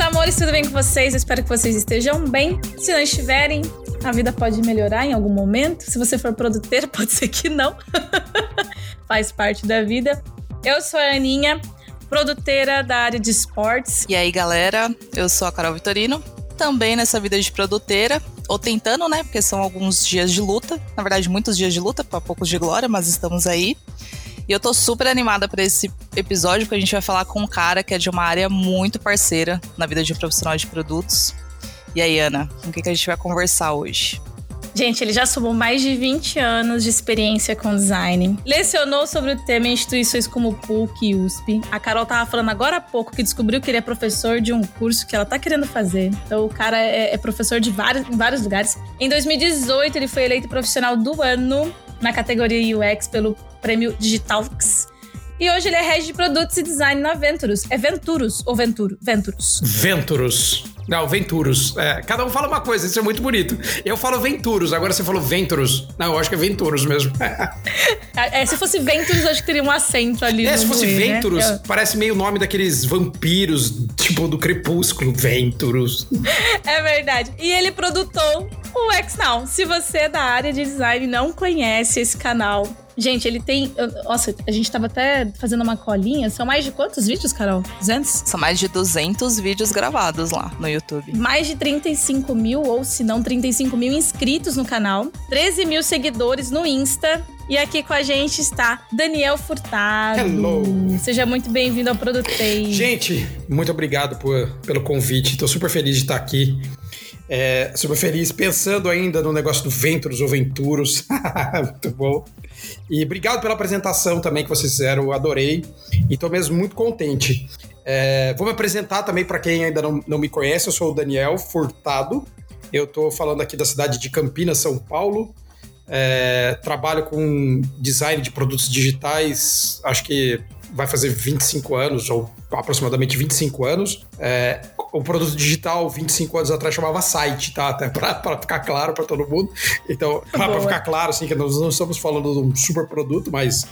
Amores, tudo bem com vocês? Eu espero que vocês estejam bem. Se não estiverem, a vida pode melhorar em algum momento. Se você for produtor, pode ser que não. Faz parte da vida. Eu sou a Aninha, produtora da área de esportes. E aí, galera, eu sou a Carol Vitorino, também nessa vida de produtora, ou tentando, né? Porque são alguns dias de luta, na verdade, muitos dias de luta, para poucos de glória, mas estamos aí. E eu tô super animada para esse episódio, porque a gente vai falar com um cara que é de uma área muito parceira na vida de um profissional de produtos. E aí, Ana, com o que, que a gente vai conversar hoje? Gente, ele já somou mais de 20 anos de experiência com design. Lecionou sobre o tema em instituições como PUC e USP. A Carol tava falando agora há pouco que descobriu que ele é professor de um curso que ela tá querendo fazer. Então, o cara é, é professor de vários, em vários lugares. Em 2018, ele foi eleito profissional do ano na categoria UX pelo prêmio Digitalx. E hoje ele é head de produtos e design na Venturus. É Venturus ou Venturo? Venturus. Venturus. Não, Venturus. É, cada um fala uma coisa, isso é muito bonito. Eu falo Venturus, agora você falou Venturus. Não, eu acho que é Venturus mesmo. é, se fosse Venturus, acho que teria um acento ali. É, se fosse né? Venturus, né? parece meio o nome daqueles vampiros, tipo do Crepúsculo. Venturus. É verdade. E ele produtou o XNow. Se você é da área de design e não conhece esse canal, Gente, ele tem. Nossa, a gente tava até fazendo uma colinha. São mais de quantos vídeos, Carol? 200? São mais de 200 vídeos gravados lá no YouTube. Mais de 35 mil, ou se não, 35 mil inscritos no canal. 13 mil seguidores no Insta. E aqui com a gente está Daniel Furtado. Hello! Seja muito bem-vindo ao Produtei. Gente, muito obrigado por, pelo convite. Estou super feliz de estar aqui. É, super feliz, pensando ainda no negócio do Venturos ou Venturos. muito bom. E obrigado pela apresentação também que vocês fizeram, eu adorei. E estou mesmo muito contente. É, vou me apresentar também para quem ainda não, não me conhece, eu sou o Daniel Furtado. Eu estou falando aqui da cidade de Campinas, São Paulo. É, trabalho com design de produtos digitais, acho que vai fazer 25 anos, ou aproximadamente 25 anos. É, o produto digital, 25 anos atrás, chamava site, tá? Até para ficar claro para todo mundo. Então, para ficar claro, assim, que nós não estamos falando de um super produto, mas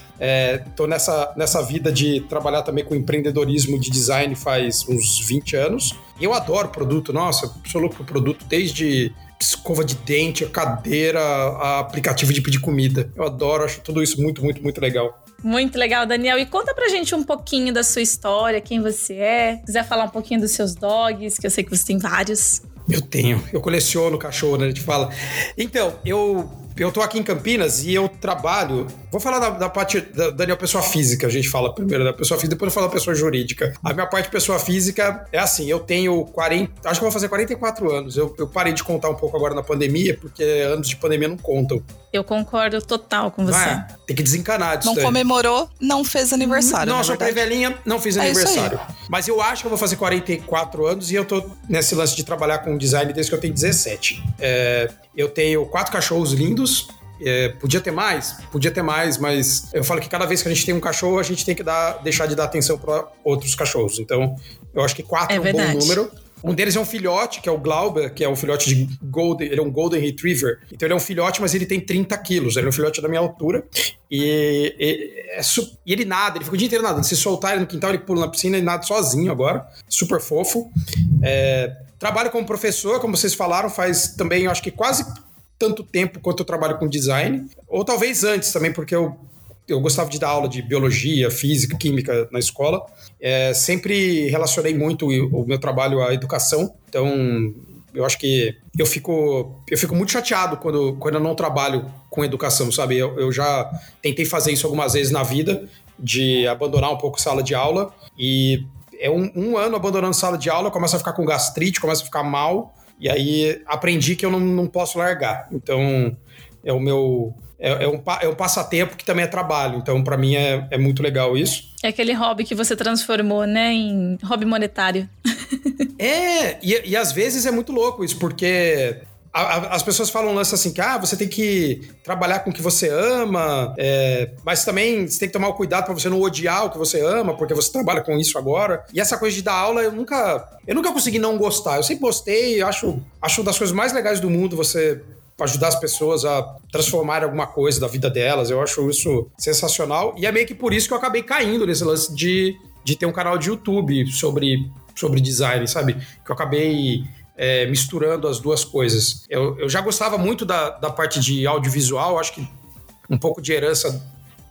estou é, nessa, nessa vida de trabalhar também com empreendedorismo de design faz uns 20 anos. E eu adoro produto, nossa, sou louco por produto desde escova de dente, a cadeira, a aplicativo de pedir comida. Eu adoro, acho tudo isso muito, muito, muito legal. Muito legal, Daniel. E conta pra gente um pouquinho da sua história, quem você é. Quiser falar um pouquinho dos seus dogs, que eu sei que você tem vários. Eu tenho, eu coleciono cachorro, né? A gente fala. Então, eu eu tô aqui em Campinas e eu trabalho. Vou falar da, da parte da Daniel pessoa física, a gente fala primeiro da pessoa física, depois eu falo da pessoa jurídica. A minha parte pessoa física é assim, eu tenho 40, acho que vou fazer 44 anos. Eu, eu parei de contar um pouco agora na pandemia, porque anos de pandemia não contam. Eu concordo total com você. É, tem que desencanar disso. Não comemorou, não fez aniversário. Não, sou pré-velhinha, não fiz é aniversário. Mas eu acho que eu vou fazer 44 anos e eu tô nesse lance de trabalhar com design desde que eu tenho 17. É, eu tenho quatro cachorros lindos, é, podia ter mais? Podia ter mais, mas eu falo que cada vez que a gente tem um cachorro, a gente tem que dar, deixar de dar atenção para outros cachorros. Então, eu acho que quatro é, é um verdade. bom número. Um deles é um filhote, que é o Glauber, que é um filhote de Golden. Ele é um Golden Retriever. Então ele é um filhote, mas ele tem 30 quilos. Ele é um filhote da minha altura. E, e, é, e ele nada, ele fica o dia inteiro nadando. Se soltar ele no quintal, ele pula na piscina e nada sozinho agora. Super fofo. É, trabalho como professor, como vocês falaram, faz também, acho que quase tanto tempo quanto eu trabalho com design, ou talvez antes também, porque eu, eu gostava de dar aula de biologia, física, química na escola. É, sempre relacionei muito o meu trabalho à educação, então eu acho que eu fico, eu fico muito chateado quando, quando eu não trabalho com educação, sabe? Eu, eu já tentei fazer isso algumas vezes na vida, de abandonar um pouco a sala de aula, e é um, um ano abandonando sala de aula, começa a ficar com gastrite, começa a ficar mal, e aí aprendi que eu não, não posso largar. Então, é o meu. É, é, um, é um passatempo que também é trabalho. Então, para mim, é, é muito legal isso. É aquele hobby que você transformou, né, em hobby monetário. é, e, e às vezes é muito louco isso, porque as pessoas falam um lance assim que ah, você tem que trabalhar com o que você ama, é, mas também você tem que tomar o cuidado para você não odiar o que você ama, porque você trabalha com isso agora. E essa coisa de dar aula, eu nunca, eu nunca consegui não gostar. Eu sempre gostei, acho, acho uma das coisas mais legais do mundo você ajudar as pessoas a transformar alguma coisa da vida delas. Eu acho isso sensacional. E é meio que por isso que eu acabei caindo nesse lance de, de ter um canal de YouTube sobre sobre design, sabe? Que eu acabei é, misturando as duas coisas. Eu, eu já gostava muito da, da parte de audiovisual, acho que um pouco de herança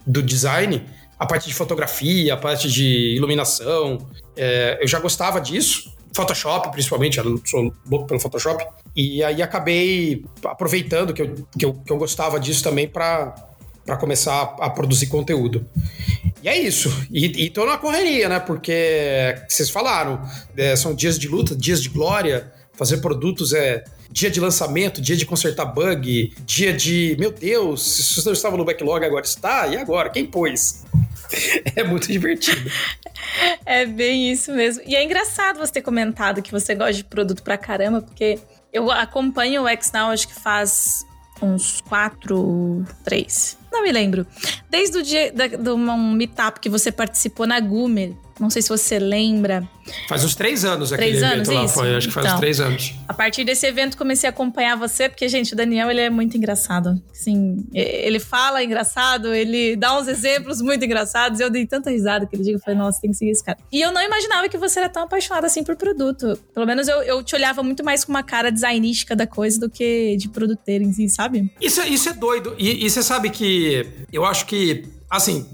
do design, a parte de fotografia, a parte de iluminação. É, eu já gostava disso. Photoshop, principalmente, eu sou louco pelo Photoshop. E aí acabei aproveitando que eu, que eu, que eu gostava disso também para começar a, a produzir conteúdo. E é isso. E, e tô na correria, né? Porque vocês falaram, é, são dias de luta, dias de glória. Fazer produtos é dia de lançamento, dia de consertar bug, dia de. Meu Deus, isso não estava no backlog, agora está? E agora? Quem pôs? É muito divertido. É bem isso mesmo. E é engraçado você ter comentado que você gosta de produto pra caramba, porque eu acompanho o XNow, acho que faz uns quatro, três. Não me lembro. Desde o dia de um meetup que você participou na Gumer, não sei se você lembra. Faz uns três anos aquele três evento anos, lá, isso? foi. Acho que faz então, uns três anos. A partir desse evento comecei a acompanhar você, porque, gente, o Daniel, ele é muito engraçado. Assim, ele fala engraçado, ele dá uns exemplos muito engraçados. Eu dei tanta risada que ele diga, falei, nossa, tem que seguir esse cara. E eu não imaginava que você era tão apaixonado assim por produto. Pelo menos eu, eu te olhava muito mais com uma cara designística da coisa do que de produteiro em si, sabe? Isso, é, isso é doido. E, e você sabe que eu acho que Assim,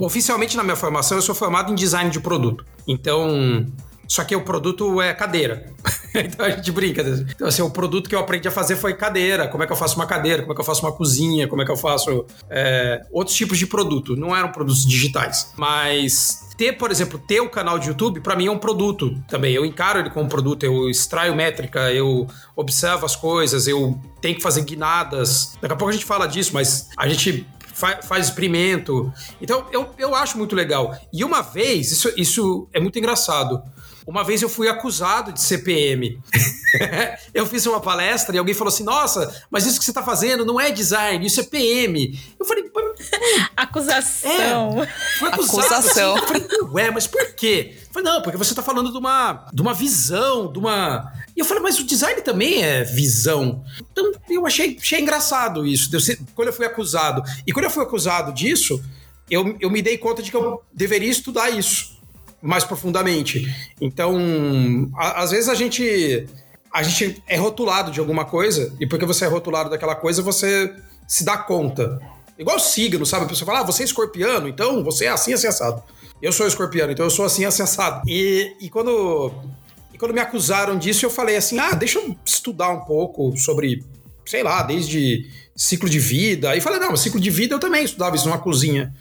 oficialmente na minha formação, eu sou formado em design de produto. Então, só que o produto é cadeira. então a gente brinca. Então, assim, o produto que eu aprendi a fazer foi cadeira. Como é que eu faço uma cadeira? Como é que eu faço uma cozinha? Como é que eu faço é, outros tipos de produto? Não eram produtos digitais. Mas ter, por exemplo, ter o canal de YouTube, para mim é um produto também. Eu encaro ele como um produto, eu extraio métrica, eu observo as coisas, eu tenho que fazer guinadas. Daqui a pouco a gente fala disso, mas a gente faz, faz experimento. Então, eu, eu acho muito legal. E uma vez, isso, isso é muito engraçado. Uma vez eu fui acusado de CPM. eu fiz uma palestra e alguém falou assim: Nossa, mas isso que você está fazendo não é design, isso é PM. Eu falei: Acusação. É, foi acusado. Acusação. Assim, eu falei: Ué, mas por quê? Eu falei: Não, porque você está falando de uma, de uma visão, de uma. E eu falei: Mas o design também é visão. Então eu achei, achei engraçado isso. Quando eu fui acusado. E quando eu fui acusado disso, eu, eu me dei conta de que eu deveria estudar isso mais profundamente. Então, a, às vezes a gente a gente é rotulado de alguma coisa e porque você é rotulado daquela coisa, você se dá conta. Igual signo, sabe? A pessoa fala, ah, você é escorpiano, então você é assim, assim, assado. Eu sou escorpiano, então eu sou assim, assim, assado. E, e quando, quando me acusaram disso, eu falei assim, ah, deixa eu estudar um pouco sobre, sei lá, desde ciclo de vida. E falei, não, ciclo de vida eu também estudava isso numa cozinha.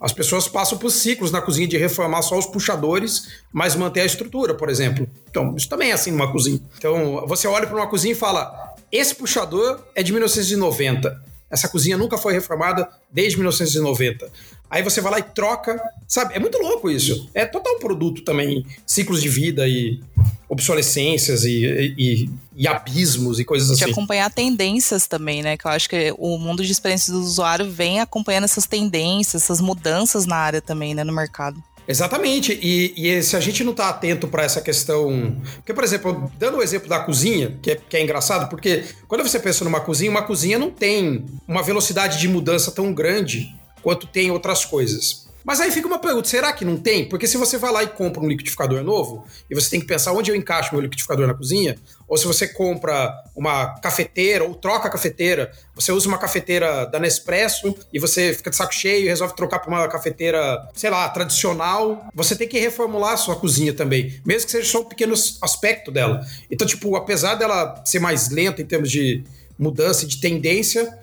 As pessoas passam por ciclos na cozinha de reformar só os puxadores, mas manter a estrutura, por exemplo. Então, isso também é assim numa cozinha. Então, você olha para uma cozinha e fala: esse puxador é de 1990. Essa cozinha nunca foi reformada desde 1990. Aí você vai lá e troca, sabe? É muito louco isso. É total produto também, ciclos de vida e obsolescências e, e, e abismos e coisas assim. De acompanhar tendências também, né? Que eu acho que o mundo de experiência do usuário vem acompanhando essas tendências, essas mudanças na área também, né, no mercado. Exatamente. E, e, se a gente não está atento para essa questão. Porque, por exemplo, dando o exemplo da cozinha, que é, que é, engraçado, porque quando você pensa numa cozinha, uma cozinha não tem uma velocidade de mudança tão grande quanto tem outras coisas. Mas aí fica uma pergunta: será que não tem? Porque se você vai lá e compra um liquidificador novo, e você tem que pensar onde eu encaixo meu liquidificador na cozinha, ou se você compra uma cafeteira ou troca a cafeteira, você usa uma cafeteira da Nespresso e você fica de saco cheio e resolve trocar para uma cafeteira, sei lá, tradicional, você tem que reformular a sua cozinha também, mesmo que seja só um pequeno aspecto dela. Então, tipo, apesar dela ser mais lenta em termos de mudança de tendência,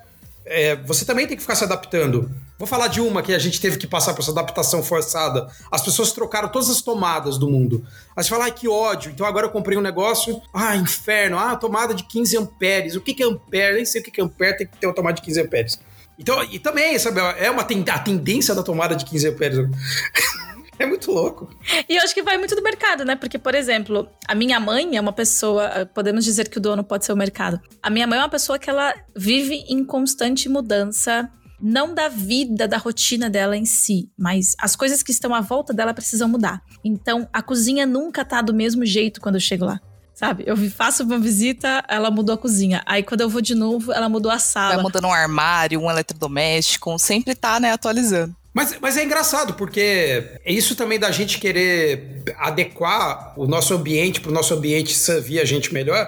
é, você também tem que ficar se adaptando. Vou falar de uma que a gente teve que passar por essa adaptação forçada. As pessoas trocaram todas as tomadas do mundo. Aí você fala, ai, que ódio. Então agora eu comprei um negócio. Ah, inferno. Ah, tomada de 15 amperes. O que, que é ampere? Nem sei o que, que é ampere, tem que ter uma tomada de 15 amperes. Então, e também, sabe, é uma ten a tendência da tomada de 15 amperes. É muito louco. E eu acho que vai muito do mercado, né? Porque, por exemplo, a minha mãe é uma pessoa. Podemos dizer que o dono pode ser o mercado. A minha mãe é uma pessoa que ela vive em constante mudança. Não da vida, da rotina dela em si, mas as coisas que estão à volta dela precisam mudar. Então, a cozinha nunca tá do mesmo jeito quando eu chego lá. Sabe? Eu faço uma visita, ela mudou a cozinha. Aí quando eu vou de novo, ela mudou a sala. Vai mudando um armário, um eletrodoméstico, sempre tá, né, atualizando. Mas, mas é engraçado, porque é isso também da gente querer adequar o nosso ambiente para o nosso ambiente servir a gente melhor.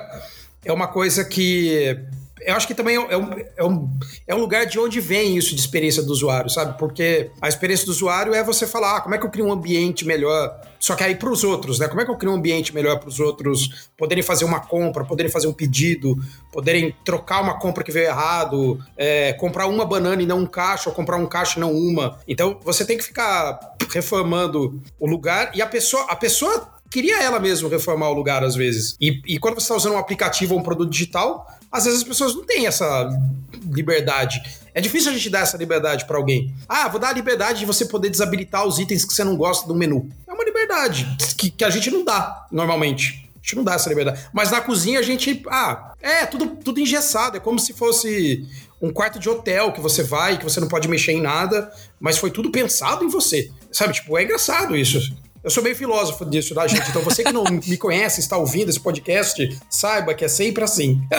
É uma coisa que eu acho que também é um, é, um, é um lugar de onde vem isso de experiência do usuário, sabe? Porque a experiência do usuário é você falar, ah, como é que eu crio um ambiente melhor? Só que aí para os outros, né? Como é que eu crio um ambiente melhor para os outros poderem fazer uma compra, poderem fazer um pedido, poderem trocar uma compra que veio errado, é, comprar uma banana e não um caixa, ou comprar um caixa e não uma. Então você tem que ficar reformando o lugar e a pessoa, a pessoa queria ela mesma reformar o lugar às vezes. E, e quando você está usando um aplicativo ou um produto digital, às vezes as pessoas não têm essa liberdade. É difícil a gente dar essa liberdade para alguém. Ah, vou dar a liberdade de você poder desabilitar os itens que você não gosta do menu. É uma liberdade que, que a gente não dá normalmente. A gente não dá essa liberdade. Mas na cozinha a gente. Ah, é tudo, tudo engessado. É como se fosse um quarto de hotel que você vai, que você não pode mexer em nada, mas foi tudo pensado em você. Sabe? Tipo, é engraçado isso. Eu sou meio filósofo disso, tá, gente? Então você que não me conhece, está ouvindo esse podcast, saiba que é sempre assim.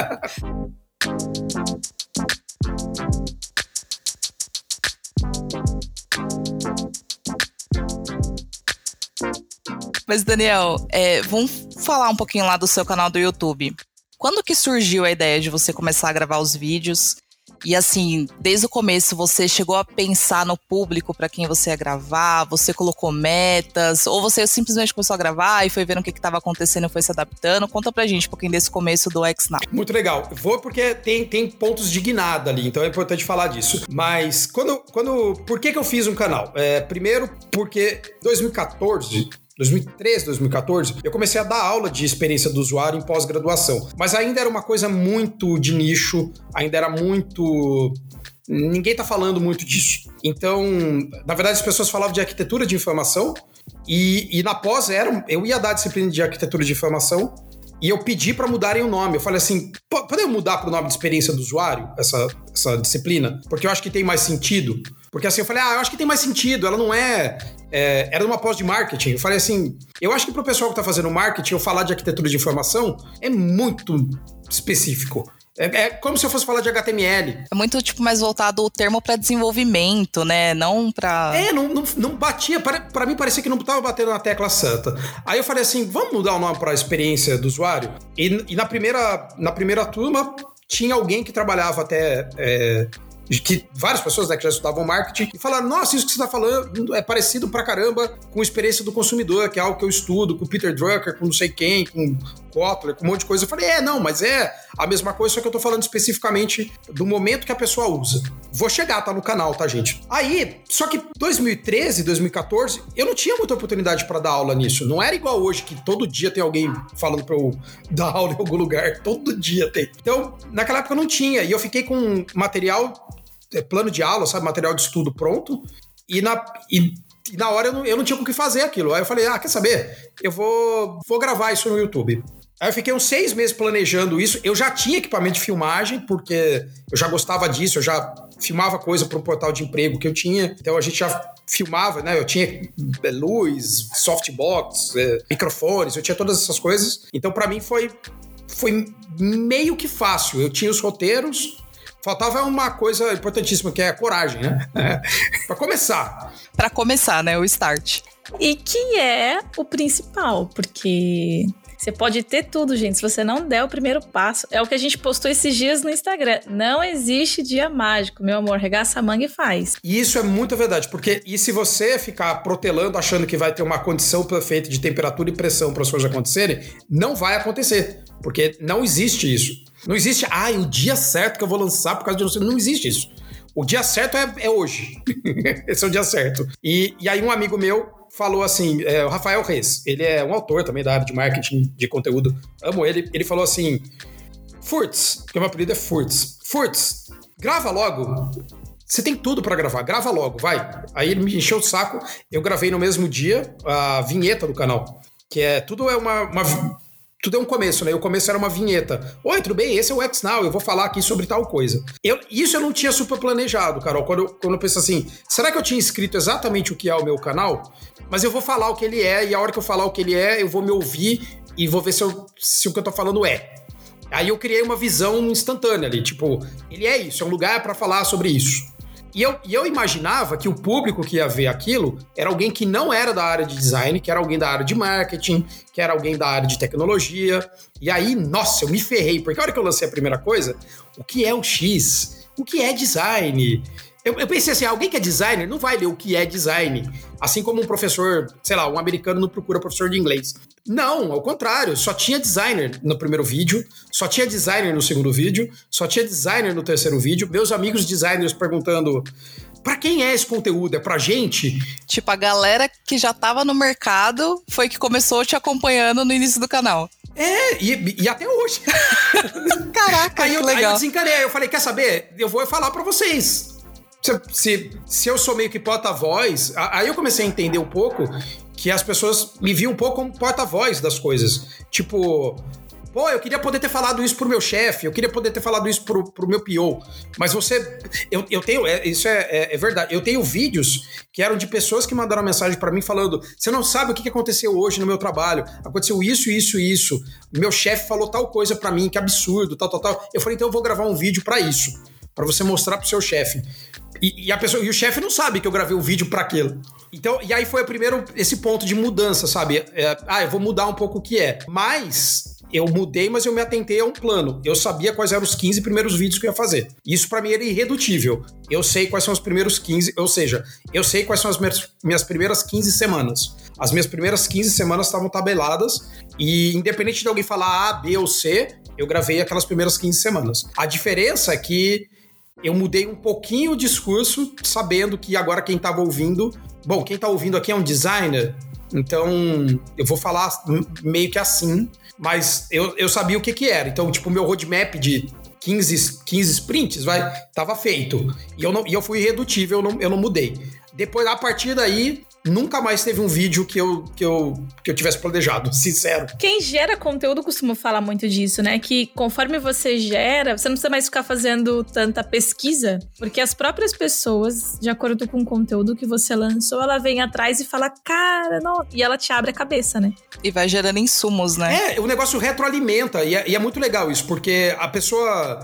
Mas, Daniel, é, vamos falar um pouquinho lá do seu canal do YouTube. Quando que surgiu a ideia de você começar a gravar os vídeos? E assim, desde o começo você chegou a pensar no público para quem você ia gravar, você colocou metas, ou você simplesmente começou a gravar e foi vendo o que estava acontecendo e foi se adaptando? Conta pra gente um pouquinho desse começo do XNow. Muito legal. Vou porque tem, tem pontos de guinada ali, então é importante falar disso. Mas quando. quando por que, que eu fiz um canal? É, primeiro, porque 2014 2013, 2014, eu comecei a dar aula de experiência do usuário em pós-graduação. Mas ainda era uma coisa muito de nicho, ainda era muito. Ninguém tá falando muito disso. Então, na verdade, as pessoas falavam de arquitetura de informação e, e na pós era, eu ia dar disciplina de arquitetura de informação e eu pedi para mudarem o nome. Eu falei assim: podemos mudar para o nome de experiência do usuário, essa, essa disciplina? Porque eu acho que tem mais sentido. Porque assim, eu falei, ah, eu acho que tem mais sentido, ela não é. é era uma pós de marketing. Eu falei assim, eu acho que pro pessoal que tá fazendo marketing, eu falar de arquitetura de informação é muito específico. É, é, como se eu fosse falar de HTML. É muito, tipo, mais voltado o termo para desenvolvimento, né? Não para É, não, não, não batia. Para mim parecia que não tava batendo na tecla santa. Aí eu falei assim: vamos mudar o nome para experiência do usuário? E, e, na, primeira, na primeira turma tinha alguém que trabalhava até. É, que várias pessoas né, que já estudavam marketing e falaram: nossa, isso que você está falando é parecido pra caramba com a experiência do consumidor, que é algo que eu estudo com Peter Drucker, com não sei quem, com Kotler, com um monte de coisa. Eu falei: é, não, mas é a mesma coisa, só que eu tô falando especificamente do momento que a pessoa usa. Vou chegar, tá no canal, tá, gente? Aí, só que 2013, 2014, eu não tinha muita oportunidade para dar aula nisso. Não era igual hoje, que todo dia tem alguém falando pra eu dar aula em algum lugar. Todo dia tem. Então, naquela época eu não tinha. E eu fiquei com material é, plano de aula, sabe, material de estudo pronto, e na, e, e na hora eu não, eu não tinha com o que fazer aquilo. Aí eu falei, ah, quer saber? Eu vou, vou gravar isso no YouTube. Aí eu fiquei uns seis meses planejando isso. Eu já tinha equipamento de filmagem, porque eu já gostava disso, eu já filmava coisa para um portal de emprego que eu tinha. Então a gente já filmava, né? Eu tinha é, luz, softbox, é, microfones, eu tinha todas essas coisas. Então para mim foi, foi meio que fácil. Eu tinha os roteiros, Faltava uma coisa importantíssima, que é a coragem, né? para começar. Para começar, né? O start. E que é o principal, porque você pode ter tudo, gente. Se você não der o primeiro passo, é o que a gente postou esses dias no Instagram. Não existe dia mágico, meu amor. Regaça a manga e faz. E isso é muito verdade, porque e se você ficar protelando, achando que vai ter uma condição perfeita de temperatura e pressão para as coisas acontecerem, não vai acontecer, porque não existe isso. Não existe, ah, o dia certo que eu vou lançar por causa de você. Não existe isso. O dia certo é, é hoje. Esse é o dia certo. E, e aí um amigo meu falou assim, é, o Rafael Reis, ele é um autor também da área de marketing de conteúdo, amo ele, ele falou assim, Furtz, que o meu apelido é Furtz, Furtz, grava logo, você tem tudo para gravar, grava logo, vai. Aí ele me encheu o saco, eu gravei no mesmo dia a vinheta do canal, que é, tudo é uma, uma tudo é um começo, né? O começo era uma vinheta. Oi, tudo bem? Esse é o X Now, eu vou falar aqui sobre tal coisa. Eu, isso eu não tinha super planejado, Carol. Quando eu, quando eu penso assim, será que eu tinha escrito exatamente o que é o meu canal? Mas eu vou falar o que ele é, e a hora que eu falar o que ele é, eu vou me ouvir e vou ver se, eu, se o que eu tô falando é. Aí eu criei uma visão instantânea ali, tipo, ele é isso, é um lugar para falar sobre isso. E eu, e eu imaginava que o público que ia ver aquilo era alguém que não era da área de design, que era alguém da área de marketing, que era alguém da área de tecnologia. E aí, nossa, eu me ferrei, porque a hora que eu lancei a primeira coisa, o que é o X? O que é design? Eu, eu, pensei assim, alguém que é designer não vai ler o que é design. Assim como um professor, sei lá, um americano não procura professor de inglês. Não, ao contrário, só tinha designer no primeiro vídeo, só tinha designer no segundo vídeo, só tinha designer no terceiro vídeo. Meus amigos designers perguntando. Pra quem é esse conteúdo? É pra gente? Tipo, a galera que já tava no mercado foi que começou te acompanhando no início do canal. É, e, e até hoje. Caraca, aí que eu, legal. Aí eu desencanei, aí eu falei, quer saber? Eu vou falar para vocês se, se, se eu sou meio que porta-voz, aí eu comecei a entender um pouco que as pessoas me viam um pouco como porta-voz das coisas. Tipo, pô, eu queria poder ter falado isso pro meu chefe, eu queria poder ter falado isso pro, pro meu PO. Mas você. Eu, eu tenho. É, isso é, é, é, verdade. Eu tenho vídeos que eram de pessoas que mandaram mensagem para mim falando: você não sabe o que aconteceu hoje no meu trabalho. Aconteceu isso, isso, isso. Meu chefe falou tal coisa para mim, que absurdo, tal, tal, tal. Eu falei, então eu vou gravar um vídeo para isso. para você mostrar pro seu chefe. E, e, a pessoa, e o chefe não sabe que eu gravei o vídeo para aquilo. Então, e aí foi o primeiro esse ponto de mudança, sabe? É, ah, eu vou mudar um pouco o que é. Mas eu mudei, mas eu me atentei a um plano. Eu sabia quais eram os 15 primeiros vídeos que eu ia fazer. Isso para mim era irredutível. Eu sei quais são os primeiros 15, ou seja, eu sei quais são as minhas primeiras 15 semanas. As minhas primeiras 15 semanas estavam tabeladas e independente de alguém falar A, B ou C, eu gravei aquelas primeiras 15 semanas. A diferença é que eu mudei um pouquinho o discurso, sabendo que agora quem estava ouvindo. Bom, quem está ouvindo aqui é um designer, então eu vou falar meio que assim, mas eu, eu sabia o que, que era. Então, tipo, meu roadmap de 15, 15 sprints, vai, tava feito. E eu, não, e eu fui irredutível, eu não, eu não mudei. Depois, a partir daí, nunca mais teve um vídeo que eu, que eu, que eu tivesse planejado, sincero. Quem gera conteúdo costuma falar muito disso, né? Que conforme você gera, você não precisa mais ficar fazendo tanta pesquisa, porque as próprias pessoas, de acordo com o conteúdo que você lançou, ela vem atrás e fala, cara, não. E ela te abre a cabeça, né? E vai gerando insumos, né? É, o negócio retroalimenta, e é, e é muito legal isso, porque a pessoa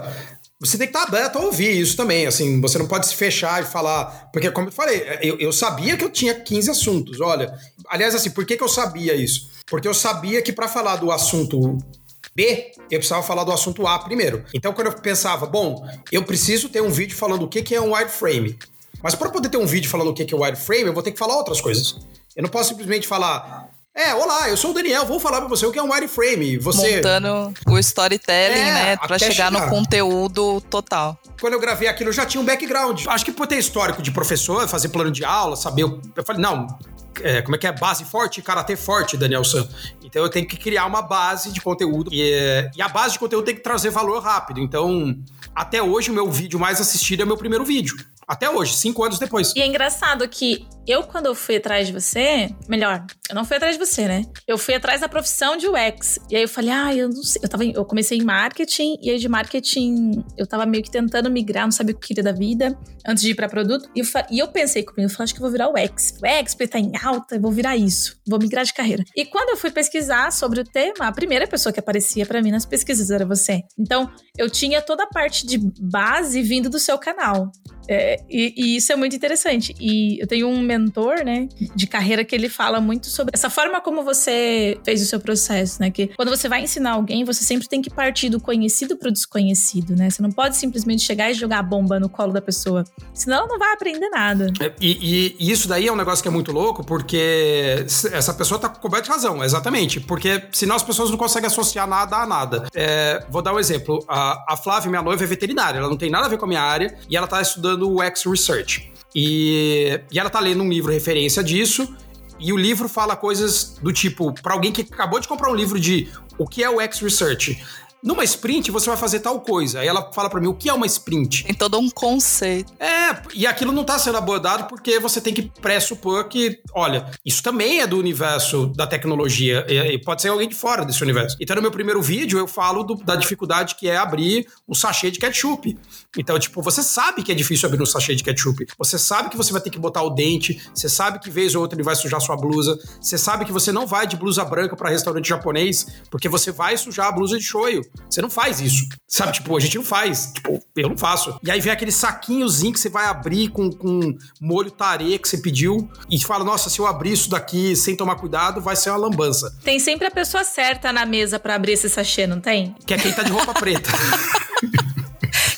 você tem que estar aberto a ouvir isso também, assim, você não pode se fechar e falar, porque como eu falei, eu, eu sabia que eu tinha 15 assuntos, olha, aliás, assim, por que, que eu sabia isso? Porque eu sabia que para falar do assunto B, eu precisava falar do assunto A primeiro. Então, quando eu pensava, bom, eu preciso ter um vídeo falando o que, que é um wireframe, mas para poder ter um vídeo falando o que, que é wireframe, eu vou ter que falar outras coisas. Eu não posso simplesmente falar, é, olá, eu sou o Daniel, vou falar pra você o que é um wireframe. Você... Montando o storytelling, é, né? Pra chegar, chegar, no conteúdo total. Quando eu gravei aquilo, eu já tinha um background. Acho que por ter histórico de professor, fazer plano de aula, saber... Eu falei, não, é, como é que é? Base forte, karatê forte, Daniel San. Então eu tenho que criar uma base de conteúdo. E, e, a base de conteúdo tem que trazer valor rápido. Então, até hoje, o meu vídeo mais assistido é o meu primeiro vídeo. Até hoje, cinco anos depois. E é engraçado que eu, quando eu fui atrás de você, melhor, eu não fui atrás de você, né? Eu fui atrás da profissão de UX. E aí eu falei, ah, eu não sei. Eu, tava, eu comecei em marketing, e aí de marketing eu tava meio que tentando migrar, não sabia o que queria da vida, antes de ir pra produto. E eu, e eu pensei comigo, eu falei, acho que eu vou virar UX. UX, porque tá em alta, eu vou virar isso, vou migrar de carreira. E quando eu fui pesquisar sobre o tema, a primeira pessoa que aparecia para mim nas pesquisas era você. Então, eu tinha toda a parte de base vindo do seu canal. É, e, e, isso é muito interessante. E eu tenho um mentor, né, de carreira que ele fala muito sobre essa forma como você fez o seu processo, né? Que quando você vai ensinar alguém, você sempre tem que partir do conhecido para o desconhecido, né? Você não pode simplesmente chegar e jogar a bomba no colo da pessoa, senão ela não vai aprender nada. É, e, e, isso daí é um negócio que é muito louco, porque essa pessoa tá com completa razão, exatamente. Porque senão as pessoas não conseguem associar nada a nada. É, vou dar um exemplo. A, a Flávia, minha noiva, é veterinária, ela não tem nada a ver com a minha área e ela tá estudando estudando UX Research. E, e ela tá lendo um livro referência disso, e o livro fala coisas do tipo, para alguém que acabou de comprar um livro de o que é o UX Research, numa sprint você vai fazer tal coisa. Aí ela fala para mim o que é uma sprint. Tem todo um conceito. É, e aquilo não tá sendo abordado porque você tem que pressupor que, olha, isso também é do universo da tecnologia e pode ser alguém de fora desse universo. Então no meu primeiro vídeo eu falo do, da dificuldade que é abrir um sachê de ketchup. Então, tipo, você sabe que é difícil abrir um sachê de ketchup. Você sabe que você vai ter que botar o dente, você sabe que vez ou outra ele vai sujar sua blusa, você sabe que você não vai de blusa branca para restaurante japonês, porque você vai sujar a blusa de shoyu. Você não faz isso. Sabe, tipo, a gente não faz. Tipo, eu não faço. E aí vem aquele saquinhozinho que você vai abrir com, com molho tare que você pediu e fala, nossa, se eu abrir isso daqui sem tomar cuidado, vai ser uma lambança. Tem sempre a pessoa certa na mesa para abrir esse sachê, não tem? Que é quem tá de roupa preta.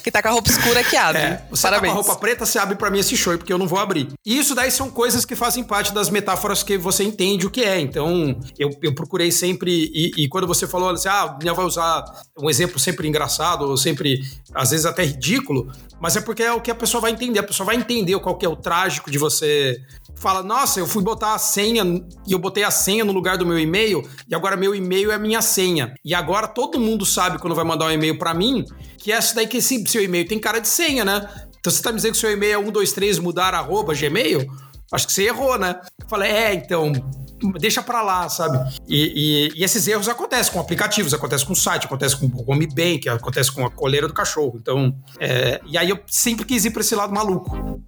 que tá com a roupa escura que abre. É, você Parabéns. tá com a roupa preta, você abre para mim esse show, porque eu não vou abrir. E isso daí são coisas que fazem parte das metáforas que você entende o que é. Então, eu, eu procurei sempre, e, e quando você falou assim, ah, minha vai usar um exemplo sempre engraçado, ou sempre, às vezes até ridículo, mas é porque é o que a pessoa vai entender. A pessoa vai entender qual que é o trágico de você fala, nossa, eu fui botar a senha e eu botei a senha no lugar do meu e-mail e agora meu e-mail é minha senha. E agora todo mundo sabe quando vai mandar um e-mail para mim que essa daí que esse seu e-mail tem cara de senha, né? Então você tá me dizendo que seu e-mail é 123 mudar arroba gmail? Acho que você errou, né? Eu falei, é, então, deixa pra lá, sabe? E, e, e, esses erros acontecem com aplicativos, acontecem com site, acontecem com o Home Bank, acontece com a coleira do cachorro. Então, é, e aí eu sempre quis ir pra esse lado maluco.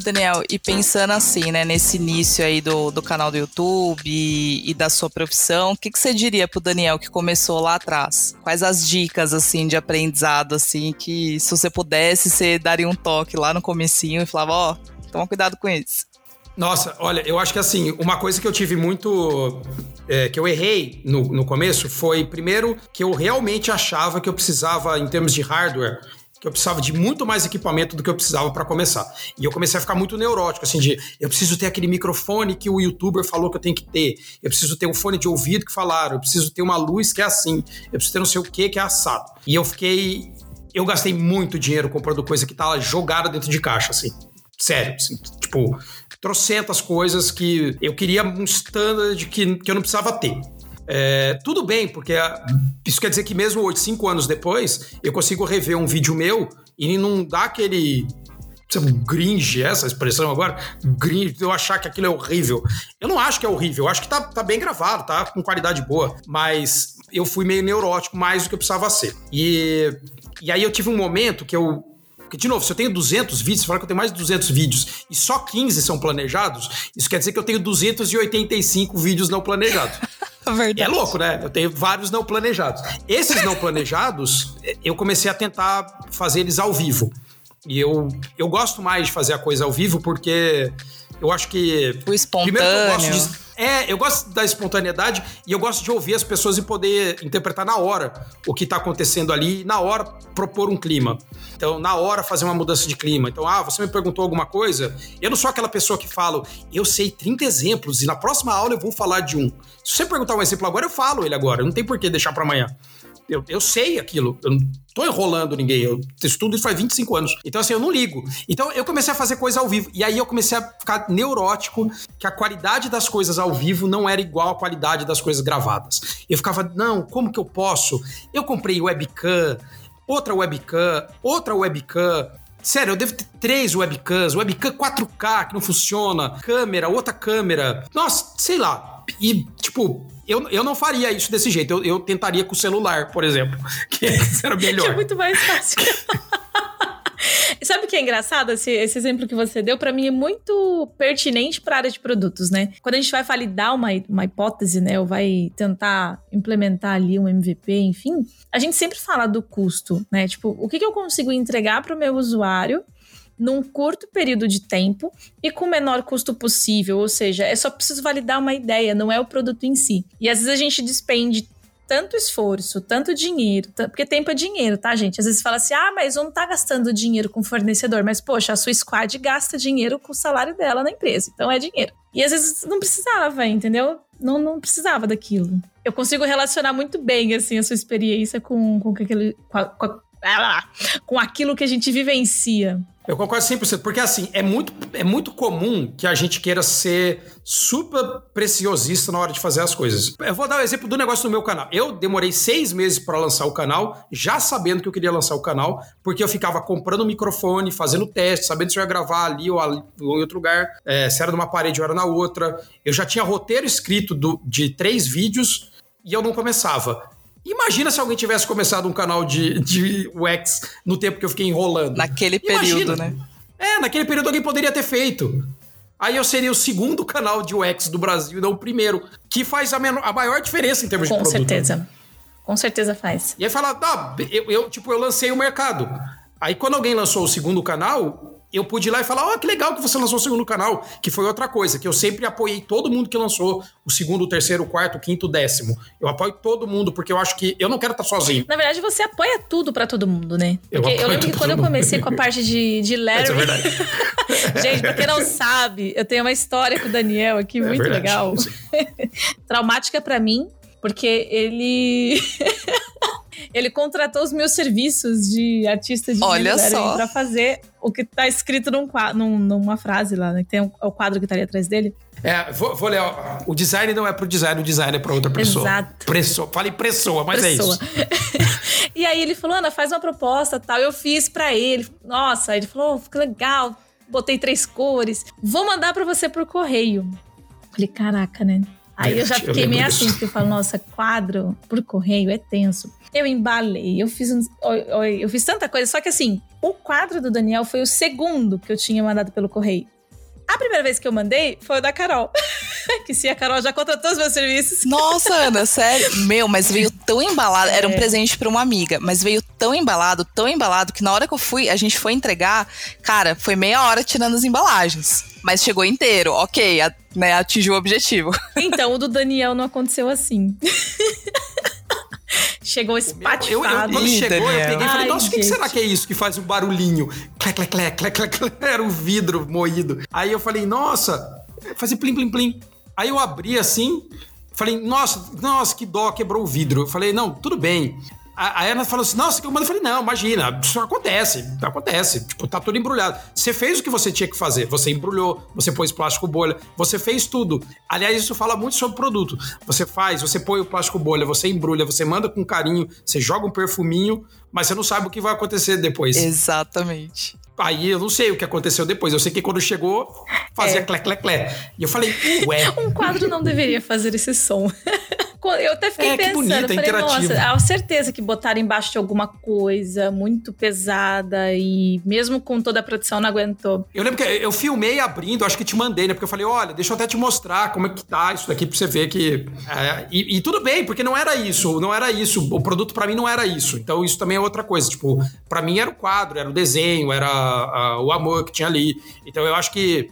Daniel, e pensando assim, né, nesse início aí do, do canal do YouTube e, e da sua profissão, o que, que você diria pro Daniel que começou lá atrás? Quais as dicas, assim, de aprendizado, assim, que se você pudesse, você daria um toque lá no comecinho e falava, ó, oh, toma cuidado com isso. Nossa, olha, eu acho que assim, uma coisa que eu tive muito. É, que eu errei no, no começo foi, primeiro, que eu realmente achava que eu precisava, em termos de hardware, que eu precisava de muito mais equipamento do que eu precisava para começar. E eu comecei a ficar muito neurótico, assim, de eu preciso ter aquele microfone que o youtuber falou que eu tenho que ter, eu preciso ter um fone de ouvido que falaram, eu preciso ter uma luz que é assim, eu preciso ter não sei o que que é assado. E eu fiquei. Eu gastei muito dinheiro comprando coisa que tava jogada dentro de caixa, assim. Sério, assim, tipo, trocentas coisas que eu queria um standard que, que eu não precisava ter. É, tudo bem, porque isso quer dizer que mesmo 8, 5 anos depois, eu consigo rever um vídeo meu e não dá aquele gringe, essa expressão agora, gringe, eu achar que aquilo é horrível. Eu não acho que é horrível, eu acho que tá, tá bem gravado, tá com qualidade boa, mas eu fui meio neurótico mais do que eu precisava ser. E, e aí eu tive um momento que eu porque, de novo, se eu tenho 200 vídeos, você fala que eu tenho mais de 200 vídeos e só 15 são planejados, isso quer dizer que eu tenho 285 vídeos não planejados. Verdade. É louco, né? Eu tenho vários não planejados. Esses não planejados, eu comecei a tentar fazer eles ao vivo. E eu, eu gosto mais de fazer a coisa ao vivo porque eu acho que. O espontâneo. Primeiro eu gosto de, é, eu gosto da espontaneidade e eu gosto de ouvir as pessoas e poder interpretar na hora o que está acontecendo ali e na hora propor um clima. Então, na hora fazer uma mudança de clima. Então, ah, você me perguntou alguma coisa? Eu não sou aquela pessoa que fala, eu sei 30 exemplos e na próxima aula eu vou falar de um. Se você perguntar um exemplo agora, eu falo ele agora. Não tem por que deixar para amanhã eu, eu sei aquilo. Eu não tô enrolando ninguém. Eu estudo isso faz 25 anos. Então, assim, eu não ligo. Então, eu comecei a fazer coisa ao vivo. E aí eu comecei a ficar neurótico que a qualidade das coisas ao vivo não era igual à qualidade das coisas gravadas. Eu ficava, não, como que eu posso? Eu comprei webcam, outra webcam, outra webcam. Sério, eu devo ter três webcams, webcam 4K que não funciona, câmera, outra câmera. Nossa, sei lá. E, tipo, eu, eu não faria isso desse jeito. Eu, eu tentaria com o celular, por exemplo. Que era melhor. que é muito mais fácil. Sabe o que é engraçado? Esse, esse exemplo que você deu, para mim, é muito pertinente para a área de produtos, né? Quando a gente vai validar uma, uma hipótese, né? Ou vai tentar implementar ali um MVP, enfim, a gente sempre fala do custo, né? Tipo, o que, que eu consigo entregar para o meu usuário num curto período de tempo e com o menor custo possível. Ou seja, é só preciso validar uma ideia, não é o produto em si. E às vezes a gente despende tanto esforço, tanto dinheiro, porque tempo é dinheiro, tá, gente? Às vezes fala assim, ah, mas eu não tá gastando dinheiro com fornecedor, mas poxa, a sua squad gasta dinheiro com o salário dela na empresa, então é dinheiro. E às vezes não precisava, entendeu? Não, não precisava daquilo. Eu consigo relacionar muito bem, assim, a sua experiência com, com, aquele, com, a, com, a, com aquilo que a gente vivencia. Eu concordo 100%, porque assim, é muito, é muito comum que a gente queira ser super preciosista na hora de fazer as coisas. Eu vou dar o um exemplo do negócio do meu canal. Eu demorei seis meses para lançar o canal, já sabendo que eu queria lançar o canal, porque eu ficava comprando microfone, fazendo teste, sabendo se eu ia gravar ali ou, ali, ou em outro lugar, é, se era numa parede ou era na outra. Eu já tinha roteiro escrito do, de três vídeos e eu não começava. Imagina se alguém tivesse começado um canal de, de UX no tempo que eu fiquei enrolando. Naquele Imagina. período, né? É, naquele período alguém poderia ter feito. aí eu seria o segundo canal de UX do Brasil e não o primeiro, que faz a, menor, a maior diferença em termos Com de produto. Com certeza. Com certeza faz. E aí fala, ah, eu, eu, tipo, eu lancei o mercado. Aí quando alguém lançou o segundo canal, eu pude ir lá e falar: Ó, oh, que legal que você lançou o segundo canal, que foi outra coisa, que eu sempre apoiei todo mundo que lançou o segundo, o terceiro, o quarto, o quinto, o décimo. Eu apoio todo mundo, porque eu acho que eu não quero estar sozinho. Na verdade, você apoia tudo para todo mundo, né? Porque eu, eu lembro que quando eu comecei com a parte de, de Larry. é verdade. Gente, pra quem não sabe, eu tenho uma história com o Daniel aqui, é muito verdade, legal. Traumática para mim, porque ele. Ele contratou os meus serviços de artista de Olha só. para fazer o que tá escrito num, num, numa frase lá, né? Tem um, o quadro que tá ali atrás dele. É, vou, vou ler. O design não é pro design, o design é pra outra pessoa. Exato. Pessoa, fale pessoa, mas pessoa. é isso. e aí ele falou, Ana, faz uma proposta tal. Eu fiz para ele. Nossa, ele falou, oh, que legal. Botei três cores. Vou mandar para você por correio. Falei, caraca, né? Aí eu já fiquei eu meio assim, porque eu falo, nossa, quadro por correio é tenso. Eu embalei, eu fiz, um, eu fiz tanta coisa, só que assim, o quadro do Daniel foi o segundo que eu tinha mandado pelo correio. A primeira vez que eu mandei foi o da Carol. que se a Carol já contratou os meus serviços. Nossa, Ana, sério? Meu, mas veio tão embalado. Era um é. presente para uma amiga, mas veio tão embalado, tão embalado, que na hora que eu fui, a gente foi entregar, cara, foi meia hora tirando as embalagens. Mas chegou inteiro, ok, a, né, atingiu o objetivo. Então, o do Daniel não aconteceu assim. Chegou espatifado. Eu, eu, quando chegou, Daniel. eu peguei e falei, nossa, o que, que, será que é isso que faz um barulhinho? Clec, clec, clec, clec, clec, clec. Era o um vidro moído. Aí eu falei, nossa, fazia plim, plim, plim. Aí eu abri assim, falei, nossa, nossa, que dó, quebrou o vidro. Eu falei, não, tudo bem. A, Ana falou assim: Nossa, eu falei: Não, imagina, isso acontece, acontece. Tipo, tá tudo embrulhado. Você fez o que você tinha que fazer. Você embrulhou, você pôs plástico bolha, você fez tudo. Aliás, isso fala muito sobre o produto. Você faz, você põe o plástico bolha, você embrulha, você manda com carinho, você joga um perfuminho, mas você não sabe o que vai acontecer depois. Exatamente. Aí eu não sei o que aconteceu depois. Eu sei que quando chegou, fazia é. clé, clé, clé. E eu falei, ué. um quadro não deveria fazer esse som. eu até fiquei é, pensando, bonita, falei, nossa, a certeza que botaram embaixo de alguma coisa muito pesada e mesmo com toda a produção não aguentou. Eu lembro que eu filmei abrindo, acho que te mandei, né? Porque eu falei, olha, deixa eu até te mostrar como é que tá isso daqui pra você ver que... É, e, e, tudo bem, porque não era isso, não era isso. O produto para mim não era isso. Então isso também é outra coisa. Tipo, para mim era o quadro, era o desenho, era a, o amor que tinha ali. Então eu acho que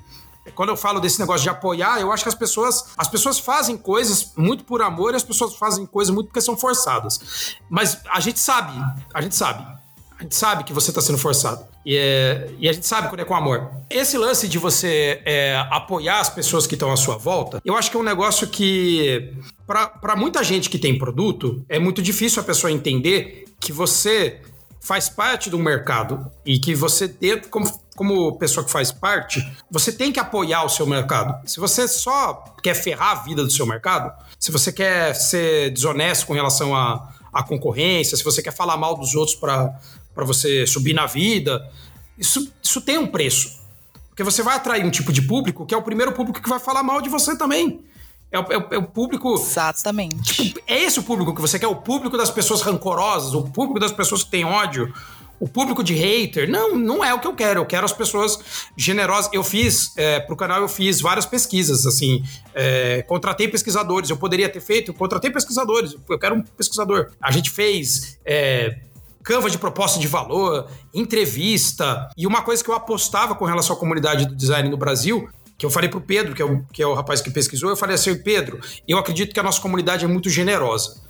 quando eu falo desse negócio de apoiar, eu acho que as pessoas, as pessoas fazem coisas muito por amor e as pessoas fazem coisas muito porque são forçadas. Mas a gente sabe, a gente sabe. A gente sabe que você está sendo forçado. E, é, e, a gente sabe quando é com amor. Esse lance de você é, apoiar as pessoas que estão à sua volta, eu acho que é um negócio que, para muita gente que tem produto, é muito difícil a pessoa entender que você faz parte do mercado e que você, dentro, como, como pessoa que faz parte, você tem que apoiar o seu mercado. Se você só quer ferrar a vida do seu mercado, se você quer ser desonesto com relação à, à concorrência, se você quer falar mal dos outros para você subir na vida, isso, isso tem um preço. Porque você vai atrair um tipo de público que é o primeiro público que vai falar mal de você também. É o, é, o, é o, público. Exatamente. Tipo, é esse o público que você quer? O público das pessoas rancorosas, o público das pessoas que têm ódio, o público de hater. Não, não é o que eu quero. Eu quero as pessoas generosas. Eu fiz, é, pro canal, eu fiz várias pesquisas, assim. É, contratei pesquisadores. Eu poderia ter feito, contratei pesquisadores. Eu quero um pesquisador. A gente fez. É, Canva de proposta de valor, entrevista. E uma coisa que eu apostava com relação à comunidade do design no Brasil que eu falei pro Pedro, que é, o, que é o rapaz que pesquisou, eu falei assim, Pedro, eu acredito que a nossa comunidade é muito generosa.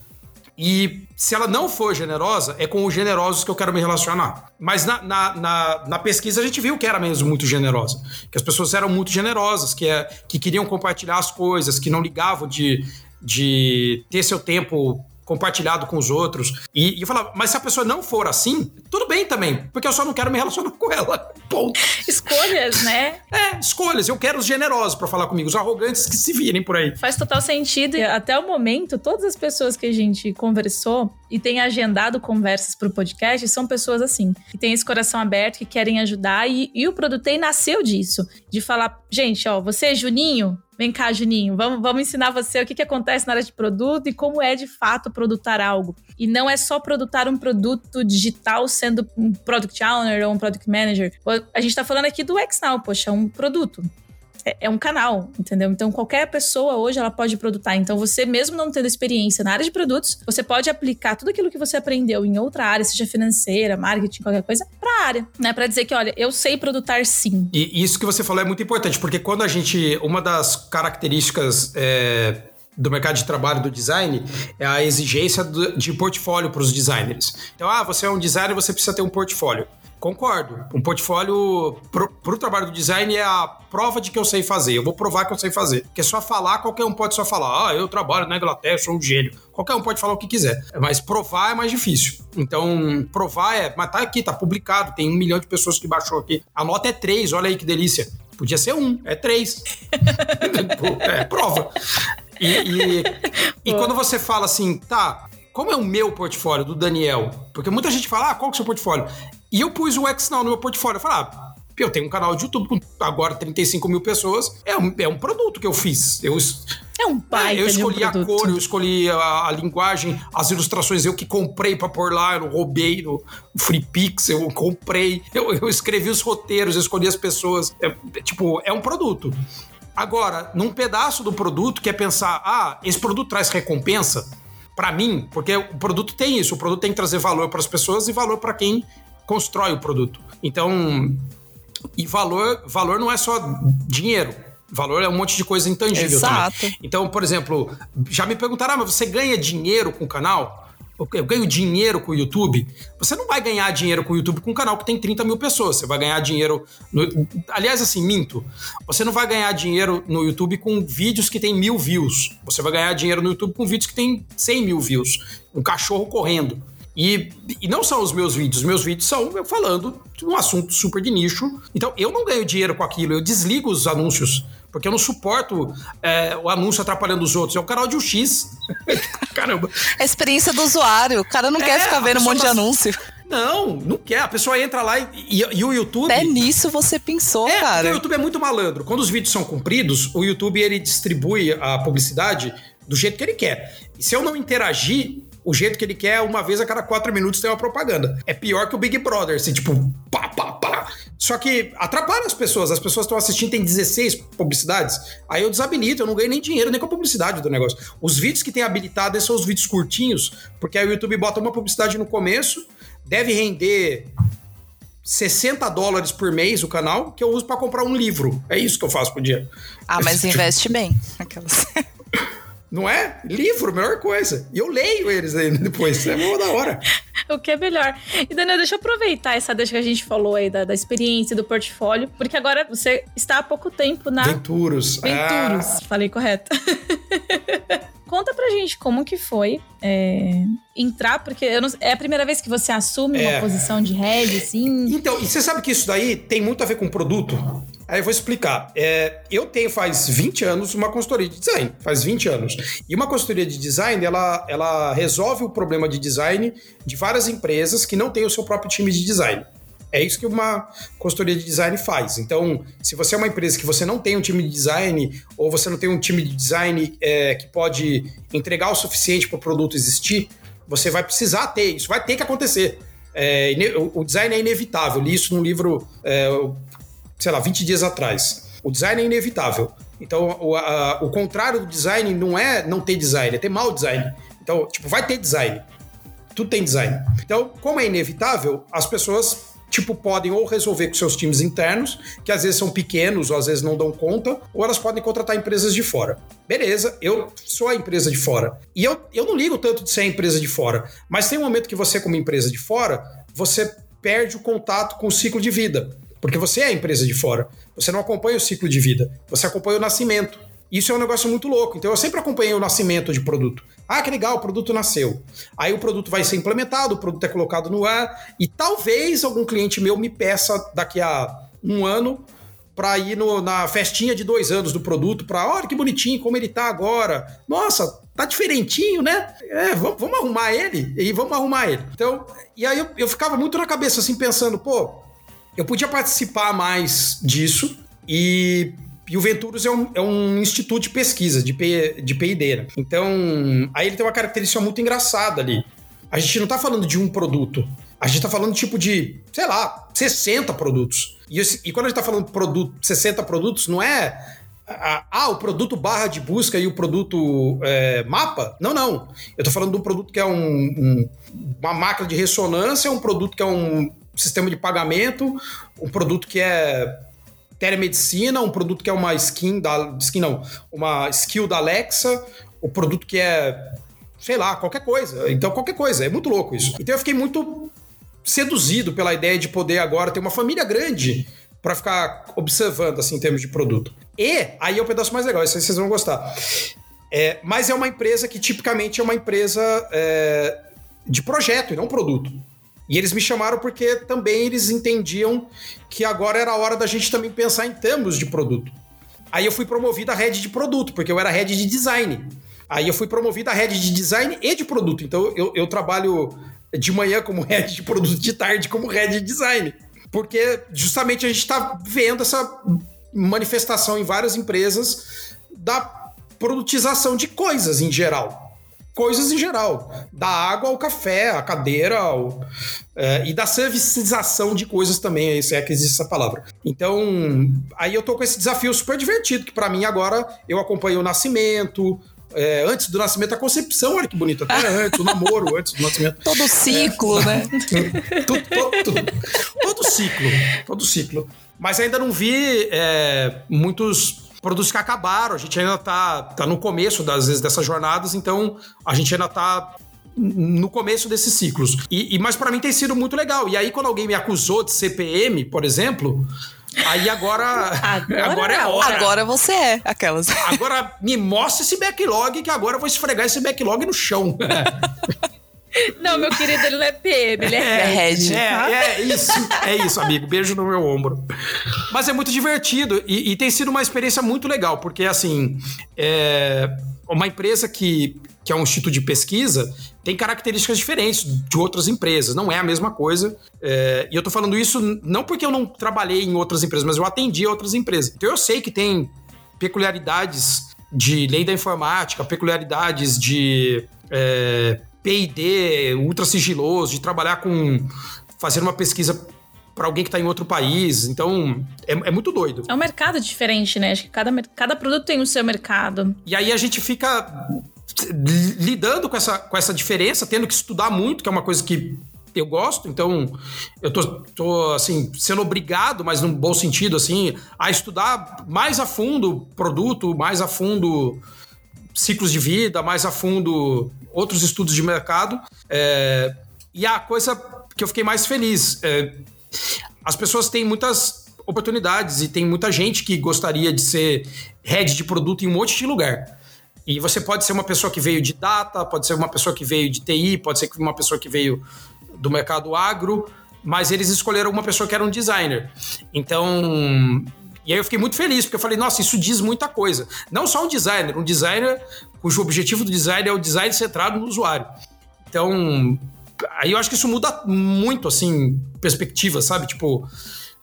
E se ela não for generosa, é com os generosos que eu quero me relacionar. Mas na, na, na, na, pesquisa a gente viu que era mesmo muito generosa. Que as pessoas eram muito generosas, que, é, que queriam compartilhar as coisas, que não ligavam de, de ter seu tempo compartilhado com os outros. E, e eu falava, mas se a pessoa não for assim, tudo bem também, porque eu só não quero me relacionar com ela. Ponto. Escolhas, né? É, escolhas. Eu quero os generosos para falar comigo, os arrogantes que se virem por aí. Faz total sentido. E até o momento, todas as pessoas que a gente conversou e tem agendado conversas para o podcast são pessoas assim, que têm esse coração aberto, que querem ajudar. E, e o Produtei nasceu disso, de falar, gente, ó, você é Juninho, Vem cá, Juninho, vamos, vamos ensinar você o que, que acontece na área de produto e como é de fato produtar algo. E não é só produtar um produto digital sendo um product owner ou um product manager. A gente está falando aqui do XNow, poxa, é um produto. É, é, um canal, entendeu? Então qualquer pessoa hoje ela pode produtar. Então você mesmo não tendo experiência na área de produtos, você pode aplicar tudo aquilo que você aprendeu em outra área, seja financeira, marketing, qualquer coisa, para a área, né? Para dizer que, olha, eu sei produtar sim. E isso que você falou é muito importante, porque quando a gente, uma das características é do mercado de trabalho do design é a exigência de portfólio para os designers. Então, ah, você é um designer, você precisa ter um portfólio. Concordo. Um portfólio para o trabalho do design é a prova de que eu sei fazer. Eu vou provar que eu sei fazer. Porque só falar, qualquer um pode só falar. Ah, eu trabalho na Inglaterra, sou um gênio. Qualquer um pode falar o que quiser. Mas provar é mais difícil. Então, provar é. Mas tá aqui, tá publicado. Tem um milhão de pessoas que baixou aqui. A nota é três, olha aí que delícia. Podia ser um, é três. é prova. E, e, e quando você fala assim, tá, como é o meu portfólio, do Daniel? Porque muita gente fala, ah, qual que é o seu portfólio? E eu pus o Xnow no meu portfólio. Eu falei, ah, eu tenho um canal de YouTube com agora 35 mil pessoas. É um, é um produto que eu fiz. Eu, é um pai. É, eu escolhi um a cor, eu escolhi a, a, linguagem, as ilustrações, eu que comprei pra pôr lá, eu não roubei no Free Pix, eu comprei. Eu, eu escrevi os roteiros, eu escolhi as pessoas. É, tipo, é um produto. Agora, num pedaço do produto que é pensar, ah, esse produto traz recompensa para mim, porque o produto tem isso, o produto tem que trazer valor para as pessoas e valor para quem constrói o produto. Então, e valor, valor não é só dinheiro. Valor é um monte de coisa intangível Exato. também. Então, por exemplo, já me perguntaram, ah, mas você ganha dinheiro com o canal? eu ganho dinheiro com o YouTube. Você não vai ganhar dinheiro com o YouTube com um canal que tem 30 mil pessoas. Você vai ganhar dinheiro. No... Aliás, assim, minto. Você não vai ganhar dinheiro no YouTube com vídeos que tem mil views. Você vai ganhar dinheiro no YouTube com vídeos que tem 100 mil views. Um cachorro correndo. E, e não são os meus vídeos, meus vídeos são eu falando de um assunto super de nicho. Então eu não ganho dinheiro com aquilo, eu desligo os anúncios. Porque eu não suporto é, o anúncio atrapalhando os outros. É o canal de UX. Caramba. A experiência do usuário. O cara não é, quer ficar vendo um monte tá... de anúncio. Não, não quer. A pessoa entra lá e, e, e o YouTube. É nisso você pensou, é, cara. o YouTube é muito malandro. Quando os vídeos são compridos, o YouTube ele distribui a publicidade do jeito que ele quer. E se eu não interagir, o jeito que ele quer, uma vez a cada quatro minutos tem uma propaganda. É pior que o Big Brother, assim, tipo, pá, pá, pá. Só que atrapalha as pessoas. As pessoas estão assistindo, tem 16 publicidades. Aí eu desabilito, eu não ganho nem dinheiro nem com a publicidade do negócio. Os vídeos que tem habilitado são os vídeos curtinhos, porque aí o YouTube bota uma publicidade no começo, deve render 60 dólares por mês o canal, que eu uso para comprar um livro. É isso que eu faço por dia. Ah, mas investe bem. Aquelas. Não é? Livro, melhor coisa. E eu leio eles aí depois. É uma da hora. o que é melhor. E, Daniel, deixa eu aproveitar essa deixa que a gente falou aí da, da experiência, do portfólio, porque agora você está há pouco tempo na. Venturos. Venturos. Ah. Falei correto. Conta pra gente como que foi é, entrar, porque não, é a primeira vez que você assume é. uma posição de head, assim. Então, e você sabe que isso daí tem muito a ver com produto? Aí eu vou explicar. É, eu tenho faz 20 anos uma consultoria de design, faz 20 anos. E uma consultoria de design, ela, ela resolve o problema de design de várias empresas que não têm o seu próprio time de design. É isso que uma consultoria de design faz. Então, se você é uma empresa que você não tem um time de design, ou você não tem um time de design é, que pode entregar o suficiente para o produto existir, você vai precisar ter. Isso vai ter que acontecer. É, o design é inevitável. li isso num livro, é, sei lá, 20 dias atrás. O design é inevitável. Então, o, a, o contrário do design não é não ter design, é ter mau design. Então, tipo, vai ter design. Tudo tem design. Então, como é inevitável, as pessoas tipo, podem ou resolver com seus times internos, que às vezes são pequenos ou às vezes não dão conta, ou elas podem contratar empresas de fora. Beleza, eu sou a empresa de fora. E eu, eu não ligo tanto de ser a empresa de fora, mas tem um momento que você, como empresa de fora, você perde o contato com o ciclo de vida. Porque você é a empresa de fora. Você não acompanha o ciclo de vida, você acompanha o nascimento. Isso é um negócio muito louco. Então eu sempre acompanhei o nascimento de produto. Ah, que legal, o produto nasceu. Aí o produto vai ser implementado, o produto é colocado no ar e talvez algum cliente meu me peça daqui a um ano para ir no, na festinha de dois anos do produto, para olha que bonitinho como ele tá agora. Nossa, tá diferentinho, né? É, vamos, vamos arrumar ele e vamos arrumar ele. Então, e aí eu, eu ficava muito na cabeça assim pensando, pô, eu podia participar mais disso e e o Venturos é um, é um instituto de pesquisa, de, P, de. Né? Então, aí ele tem uma característica muito engraçada ali. A gente não está falando de um produto. A gente está falando tipo de, sei lá, 60 produtos. E, e quando a gente está falando produto, 60 produtos, não é ah, o produto barra de busca e o produto é, mapa? Não, não. Eu estou falando de um produto que é um, um, uma máquina de ressonância, um produto que é um sistema de pagamento, um produto que é telemedicina, um produto que é uma skin da skin não, uma skill da Alexa, o um produto que é sei lá, qualquer coisa. Então qualquer coisa, é muito louco isso. Então eu fiquei muito seduzido pela ideia de poder agora ter uma família grande para ficar observando assim em termos de produto. E aí é o pedaço mais legal, isso aí vocês vão gostar. É, mas é uma empresa que tipicamente é uma empresa é, de projeto e não produto. E eles me chamaram porque também eles entendiam que agora era a hora da gente também pensar em termos de produto. Aí eu fui promovido a head de produto, porque eu era head de design. Aí eu fui promovido a head de design e de produto. Então eu, eu trabalho de manhã como head de produto, de tarde como head de design. Porque justamente a gente está vendo essa manifestação em várias empresas da produtização de coisas em geral coisas em geral. Da água ao café, a cadeira, ao, é, e da servicização de coisas também, se é que existe essa palavra. Então, aí eu tô com esse desafio super divertido, que para mim agora eu acompanho o nascimento, é, antes do nascimento, a concepção, olha que bonito, até antes, o namoro, antes do nascimento. Todo ciclo, é. né? todo, todo, todo, todo, ciclo, todo ciclo. Mas ainda não vi é, muitos produtos que acabaram, a gente ainda tá, tá no começo, das vezes, dessas jornadas, então a gente ainda tá no começo desses ciclos. E, e mas para mim tem sido muito legal. E aí, quando alguém me acusou de CPM, por exemplo, Aí agora, agora, agora é a hora. Agora você é aquelas. Agora me mostra esse backlog que agora eu vou esfregar esse backlog no chão. Não, meu querido, ele não é PM, ele é, é head. É, tá? é, isso, é isso, amigo. Beijo no meu ombro. Mas é muito divertido e, e tem sido uma experiência muito legal, porque assim, é uma empresa que, que é um instituto de pesquisa tem características diferentes de outras empresas, não é a mesma coisa. É, e eu tô falando isso não porque eu não trabalhei em outras empresas, mas eu atendi outras empresas. Então eu sei que tem peculiaridades de lei da informática, peculiaridades de é, P&D ultra sigiloso, de trabalhar com fazer uma pesquisa para alguém que está em outro país. Então, é, é, muito doido. É um mercado diferente, né? Acho que cada, cada produto tem o seu mercado. E aí a gente fica lidando com essa, com essa diferença, tendo que estudar muito, que é uma coisa que eu gosto, então eu tô, tô assim, sendo obrigado, mas num bom sentido, assim, a estudar mais a fundo produto, mais a fundo ciclos de vida, mais a fundo outros estudos de mercado. É, e a coisa que eu fiquei mais feliz, é, as pessoas têm muitas oportunidades e tem muita gente que gostaria de ser head de produto em um monte de lugar. E você pode ser uma pessoa que veio de data, pode ser uma pessoa que veio de TI, pode ser uma pessoa que veio do mercado agro, mas eles escolheram uma pessoa que era um designer. Então, e aí eu fiquei muito feliz, porque eu falei, nossa, isso diz muita coisa. Não só um designer, um designer cujo objetivo do design é o design centrado no usuário. Então, aí eu acho que isso muda muito, assim, perspectiva, sabe? Tipo,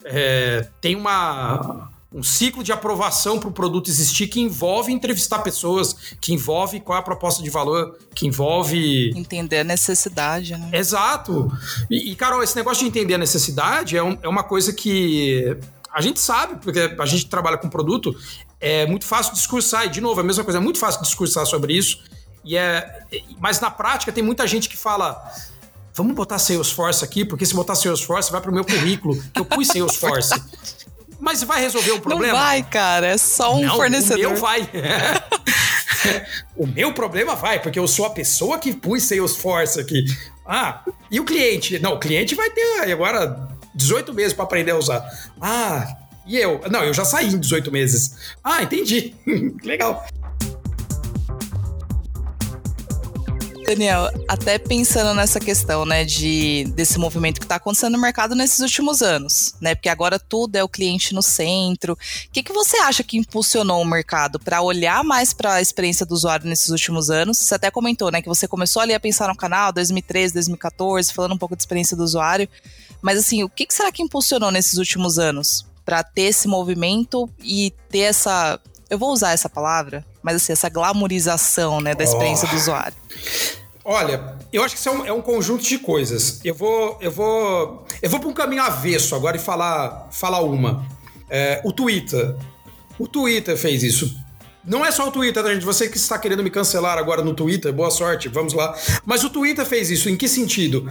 é, tem uma um ciclo de aprovação para o produto existir que envolve entrevistar pessoas, que envolve qual é a proposta de valor, que envolve. Entender a necessidade, né? Exato. E, e Carol, esse negócio de entender a necessidade é, um, é uma coisa que a gente sabe, porque a gente trabalha com produto, é muito fácil discursar, e de novo, a mesma coisa, é muito fácil discursar sobre isso. E é, mas na prática tem muita gente que fala: vamos botar Salesforce aqui, porque se botar Salesforce vai para o meu currículo, que eu pus Salesforce. Mas vai resolver o problema? Não vai, cara. É só um Não, fornecedor. O meu vai. o meu problema vai, porque eu sou a pessoa que pus Salesforce aqui. Ah, e o cliente? Não, o cliente vai ter agora 18 meses para aprender a usar. Ah, e eu? Não, eu já saí em 18 meses. Ah, entendi. Legal. Daniel, até pensando nessa questão, né, de desse movimento que está acontecendo no mercado nesses últimos anos, né, porque agora tudo é o cliente no centro. O que, que você acha que impulsionou o mercado para olhar mais para a experiência do usuário nesses últimos anos? Você até comentou, né, que você começou ali a pensar no canal 2013, 2014, falando um pouco de experiência do usuário. Mas assim, o que, que será que impulsionou nesses últimos anos para ter esse movimento e ter essa eu vou usar essa palavra, mas assim, essa glamorização, né, da experiência oh. do usuário. Olha, Eu acho que isso é um, é um, conjunto de coisas. Eu vou, eu vou, eu vou para um caminho avesso agora e falar, falar uma. É, o Twitter. O Twitter fez isso. Não é só o Twitter, tá, gente? Você que está querendo me cancelar agora no Twitter, boa sorte, vamos lá. Mas o Twitter fez isso. Em que sentido?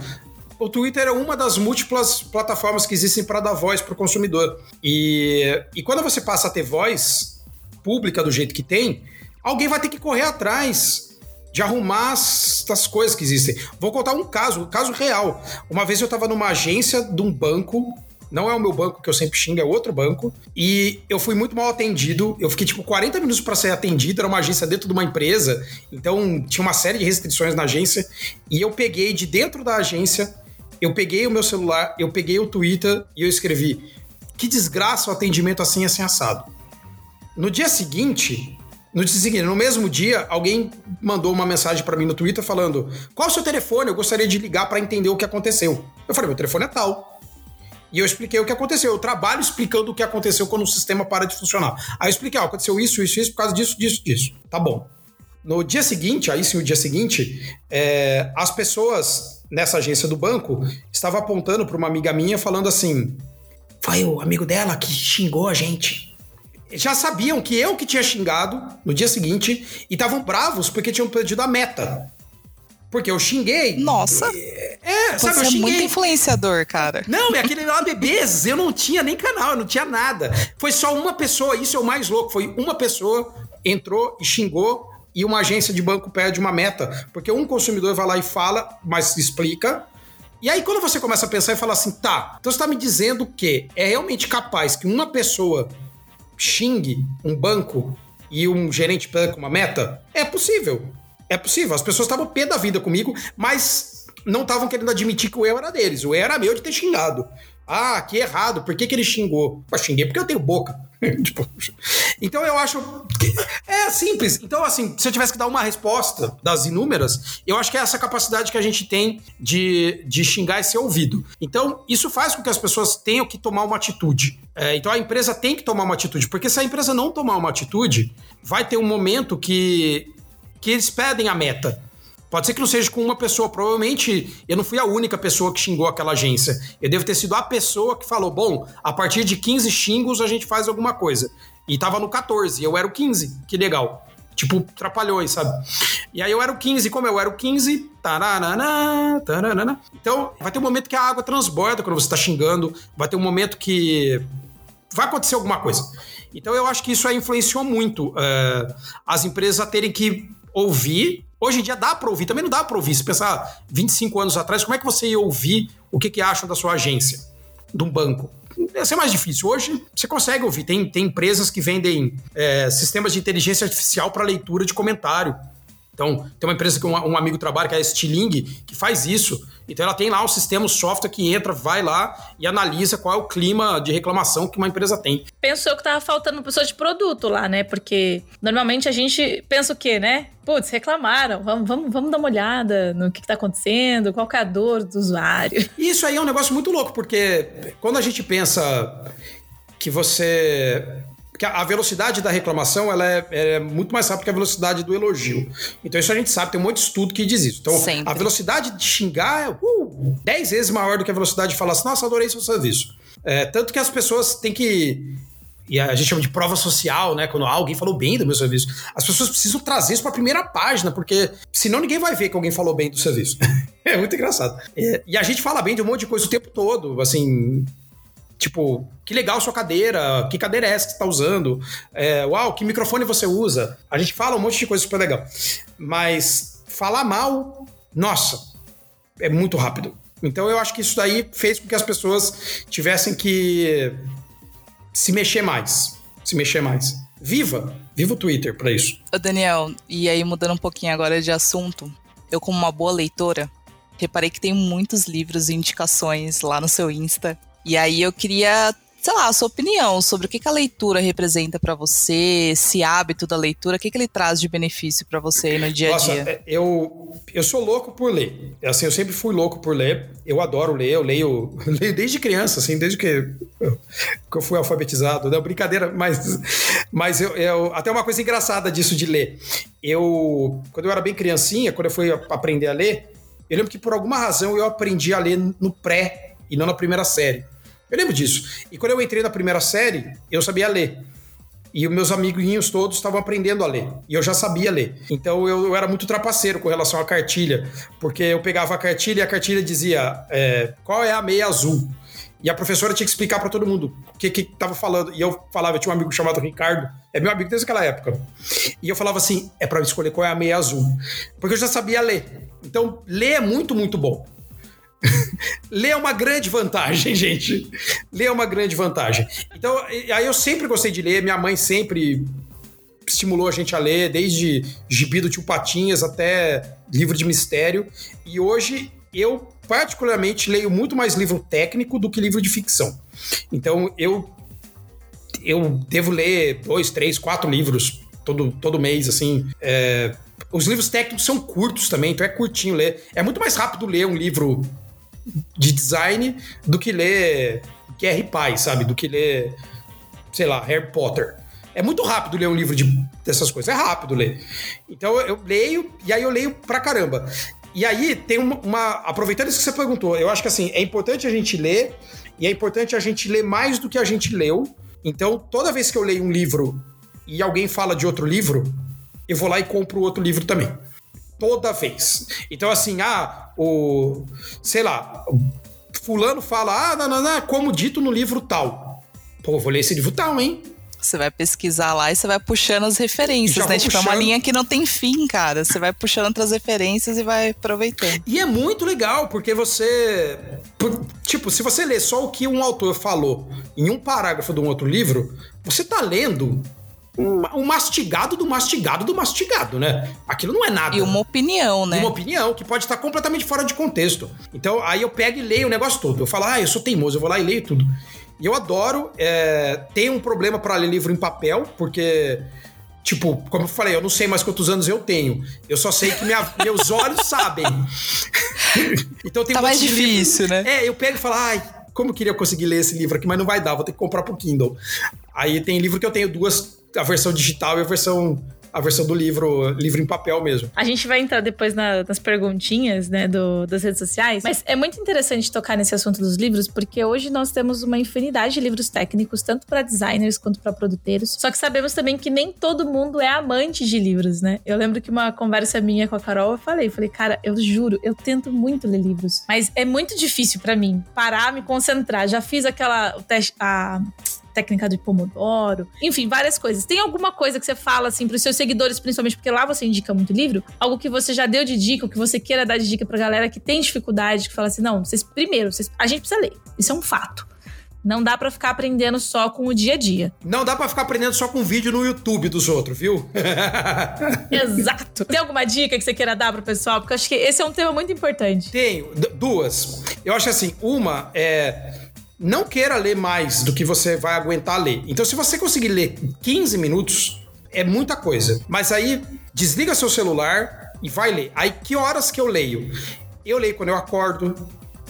o Twitter é uma das múltiplas plataformas que existem para dar voz para o consumidor. E, e quando você passa a ter voz pública do jeito que tem, alguém vai ter que correr atrás de arrumar as, as coisas que existem. Vou contar um caso, um caso real. Uma vez eu estava numa agência de um banco não é o meu banco que eu sempre xingo, é outro banco. E eu fui muito mal atendido. Eu fiquei tipo 40 minutos para ser atendido. Era uma agência dentro de uma empresa. Então tinha uma série de restrições na agência. E eu peguei de dentro da agência eu peguei o meu celular, eu peguei o Twitter e eu escrevi: que desgraça o atendimento assim, assim, assado. No dia seguinte, no dia seguinte, no mesmo dia, alguém mandou uma mensagem para mim no Twitter falando: qual é o seu telefone? Eu gostaria de ligar para entender o que aconteceu. Eu falei: meu telefone é tal. E eu expliquei o que aconteceu. Eu trabalho explicando o que aconteceu quando o sistema para de funcionar. Aí eu expliquei: ó, aconteceu isso, isso, isso por causa disso, disso, disso. Tá bom. No dia seguinte, aí sim, o dia seguinte, é, as pessoas nessa agência do banco, estava apontando para uma amiga minha falando assim: foi o amigo dela que xingou a gente. Já sabiam que eu que tinha xingado no dia seguinte e estavam bravos porque tinham perdido a meta. Porque eu xinguei. Nossa! É, Você sabe, eu é xinguei. muito influenciador, cara. Não, é aquele lá bebês, eu não tinha nem canal, eu não tinha nada. Foi só uma pessoa, isso é o mais louco, foi uma pessoa entrou e xingou e uma agência de banco perde uma meta. Porque um consumidor vai lá e fala, mas explica. E aí, quando você começa a pensar e fala assim, tá, então você está me dizendo que é realmente capaz que uma pessoa xingue um banco e um gerente perca uma meta? É possível. É possível. As pessoas estavam pé da vida comigo, mas não estavam querendo admitir que o erro era deles. O erro era meu de ter xingado. Ah, que errado. Por que, que ele xingou? Eu xinguei porque eu tenho boca. tipo, então eu acho que é simples. Então, assim, se eu tivesse que dar uma resposta das inúmeras, eu acho que é essa capacidade que a gente tem de, de xingar e ser ouvido. Então, isso faz com que as pessoas tenham que tomar uma atitude. É, então, a empresa tem que tomar uma atitude, porque se a empresa não tomar uma atitude, vai ter um momento que, que eles pedem a meta. Pode ser que não seja com uma pessoa, provavelmente eu não fui a única pessoa que xingou aquela agência. Eu devo ter sido a pessoa que falou: bom, a partir de 15 xingos a gente faz alguma coisa. E tava no 14, eu era o 15, que legal. Tipo, trapalhões, sabe? E aí eu era o 15, como eu era o 15, taranana, taranana. Então, vai ter um momento que a água transborda quando você tá xingando, vai ter um momento que vai acontecer alguma coisa. Então eu acho que isso aí influenciou muito uh, as empresas a terem que ouvir Hoje em dia dá para ouvir, também não dá para ouvir. Se pensar 25 anos atrás, como é que você ia ouvir o que, que acham da sua agência, de um banco? Ia ser mais difícil. Hoje você consegue ouvir. Tem, tem empresas que vendem é, sistemas de inteligência artificial para leitura de comentário. Então, tem uma empresa que um, um amigo trabalha, que é a Stiling, que faz isso. Então, ela tem lá um sistema, um software que entra, vai lá e analisa qual é o clima de reclamação que uma empresa tem. Pensou que tava faltando pessoa de produto lá, né? Porque normalmente a gente pensa o quê, né? Putz, reclamaram, vamos, vamos, vamos dar uma olhada no que, que tá acontecendo, qual que é a dor do usuário. Isso aí é um negócio muito louco, porque quando a gente pensa que você porque a velocidade da reclamação ela é, é, muito mais rápida que a velocidade do elogio. Então isso a gente sabe, tem um monte de estudo que diz isso. Então Sempre. a velocidade de xingar é uh, 10 vezes maior do que a velocidade de falar assim, nossa, adorei seu serviço. É, tanto que as pessoas têm que e a gente chama de prova social, né? Quando alguém falou bem do meu serviço. As pessoas precisam trazer isso para a primeira página, porque senão ninguém vai ver que alguém falou bem do serviço. é muito engraçado. É, e a gente fala bem de um monte de coisa o tempo todo, assim. Tipo, que legal sua cadeira, que cadeira é essa que você tá usando? É, uau, que microfone você usa? A gente fala um monte de coisa super legal. Mas falar mal, nossa, é muito rápido. Então eu acho que isso daí fez com que as pessoas tivessem que se mexer mais. Se mexer mais. Viva! Viva o Twitter para isso. Ô Daniel, e aí mudando um pouquinho agora de assunto, eu como uma boa leitora, reparei que tem muitos livros e indicações lá no seu Insta e aí eu queria, sei lá, a sua opinião sobre o que, que a leitura representa para você, esse hábito da leitura, o que, que ele traz de benefício para você no dia a Nossa, dia. é, eu, eu sou louco por ler. Assim, eu sempre fui louco por ler. Eu adoro ler, eu leio, leio desde criança, assim, desde que eu, que eu fui alfabetizado. Não, brincadeira, mas, mas eu, eu, até uma coisa engraçada disso de ler. Eu, quando eu era bem criancinha, quando eu fui aprender a ler, eu lembro que por alguma razão eu aprendi a ler no pré e não na primeira série. Eu lembro disso. E quando eu entrei na primeira série, eu sabia ler. E os meus amiguinhos todos estavam aprendendo a ler. E eu já sabia ler. Então eu, eu, era muito trapaceiro com relação à cartilha. Porque eu pegava a cartilha e a cartilha dizia é, qual é a meia azul. E a professora tinha que explicar para todo mundo o que que falando. E eu falava, eu tinha um amigo chamado Ricardo, é meu amigo desde aquela época. E eu falava assim, é para escolher qual é a meia azul. Porque eu já sabia ler. Então, ler é muito, muito bom. Ler é uma grande vantagem, gente. Ler é uma grande vantagem. Então, aí eu sempre gostei de ler, minha mãe sempre estimulou a gente a ler, desde gibi do tio Patinhas até livro de mistério. E hoje eu, particularmente, leio muito mais livro técnico do que livro de ficção. Então, eu, eu devo ler dois, três, quatro livros todo, todo mês, assim. É, os livros técnicos são curtos também, então é curtinho ler. É muito mais rápido ler um livro de design do que ler Guerra e Paz, sabe? Do que ler, sei lá, Harry Potter. É muito rápido ler um livro de, dessas coisas, é rápido ler. Então eu leio e aí eu leio pra caramba. E aí tem uma, uma, Aproveitando isso que você perguntou, eu acho que assim, é importante a gente ler e é importante a gente ler mais do que a gente leu. Então, toda vez que eu leio um livro e alguém fala de outro livro, eu vou lá e compro outro livro também toda vez. Então, assim, ah, o. Sei lá, Fulano fala, ah, não, não, não, como dito no livro tal. Pô, vou ler esse livro tal, hein? Você vai pesquisar lá e você vai puxando as referências, né? Tipo, é uma linha que não tem fim, cara. Você vai puxando outras referências e vai aproveitando. E é muito legal, porque você. Tipo, se você lê só o que um autor falou em um parágrafo de um outro livro, você tá lendo um, mastigado do mastigado do mastigado, né? Aquilo não é nada. E uma opinião, né? E uma opinião que pode estar completamente fora de contexto. Então, aí eu pego e leio o negócio todo. Eu falo, ah, eu sou teimoso, eu vou lá e leio tudo. E eu adoro. É, tenho um problema para ler livro em papel, porque. Tipo, como eu falei, eu não sei mais quantos anos eu tenho. Eu só sei que minha, meus olhos sabem. então tem tá um mais difícil, né? É, eu pego e falo, ai, como eu queria conseguir ler esse livro aqui, mas não vai dar, vou ter que comprar pro Kindle. Aí tem livro que eu tenho duas a versão digital e a versão a versão do livro, livro em papel mesmo. A gente vai entrar depois na, nas perguntinhas, né, do, das redes sociais. Mas é muito interessante tocar nesse assunto dos livros, porque hoje nós temos uma infinidade de livros técnicos, tanto para designers quanto para produtores. Só que sabemos também que nem todo mundo é amante de livros, né? Eu lembro que uma conversa minha com a Carol, eu falei, falei, cara, eu juro, eu tento muito ler livros, mas é muito difícil para mim parar, me concentrar. Já fiz aquela o teste, a técnica de Pomodoro, enfim, várias coisas. Tem alguma coisa que você fala assim para os seus seguidores, principalmente porque lá você indica muito livro, algo que você já deu de dica, ou que você queira dar de dica pra galera que tem dificuldade, que fala assim: não, vocês primeiro, vocês, a gente precisa ler. Isso é um fato. Não dá para ficar aprendendo só com o dia a dia. Não dá para ficar aprendendo só com vídeo no YouTube dos outros, viu? Exato. Tem alguma dica que você queira dar pro pessoal? Porque eu acho que esse é um tema muito importante. Tenho. D duas. Eu acho assim, uma é não queira ler mais do que você vai aguentar ler. Então, se você conseguir ler 15 minutos, é muita coisa. Mas aí, desliga seu celular e vai ler. Aí, que horas que eu leio? Eu leio quando eu acordo,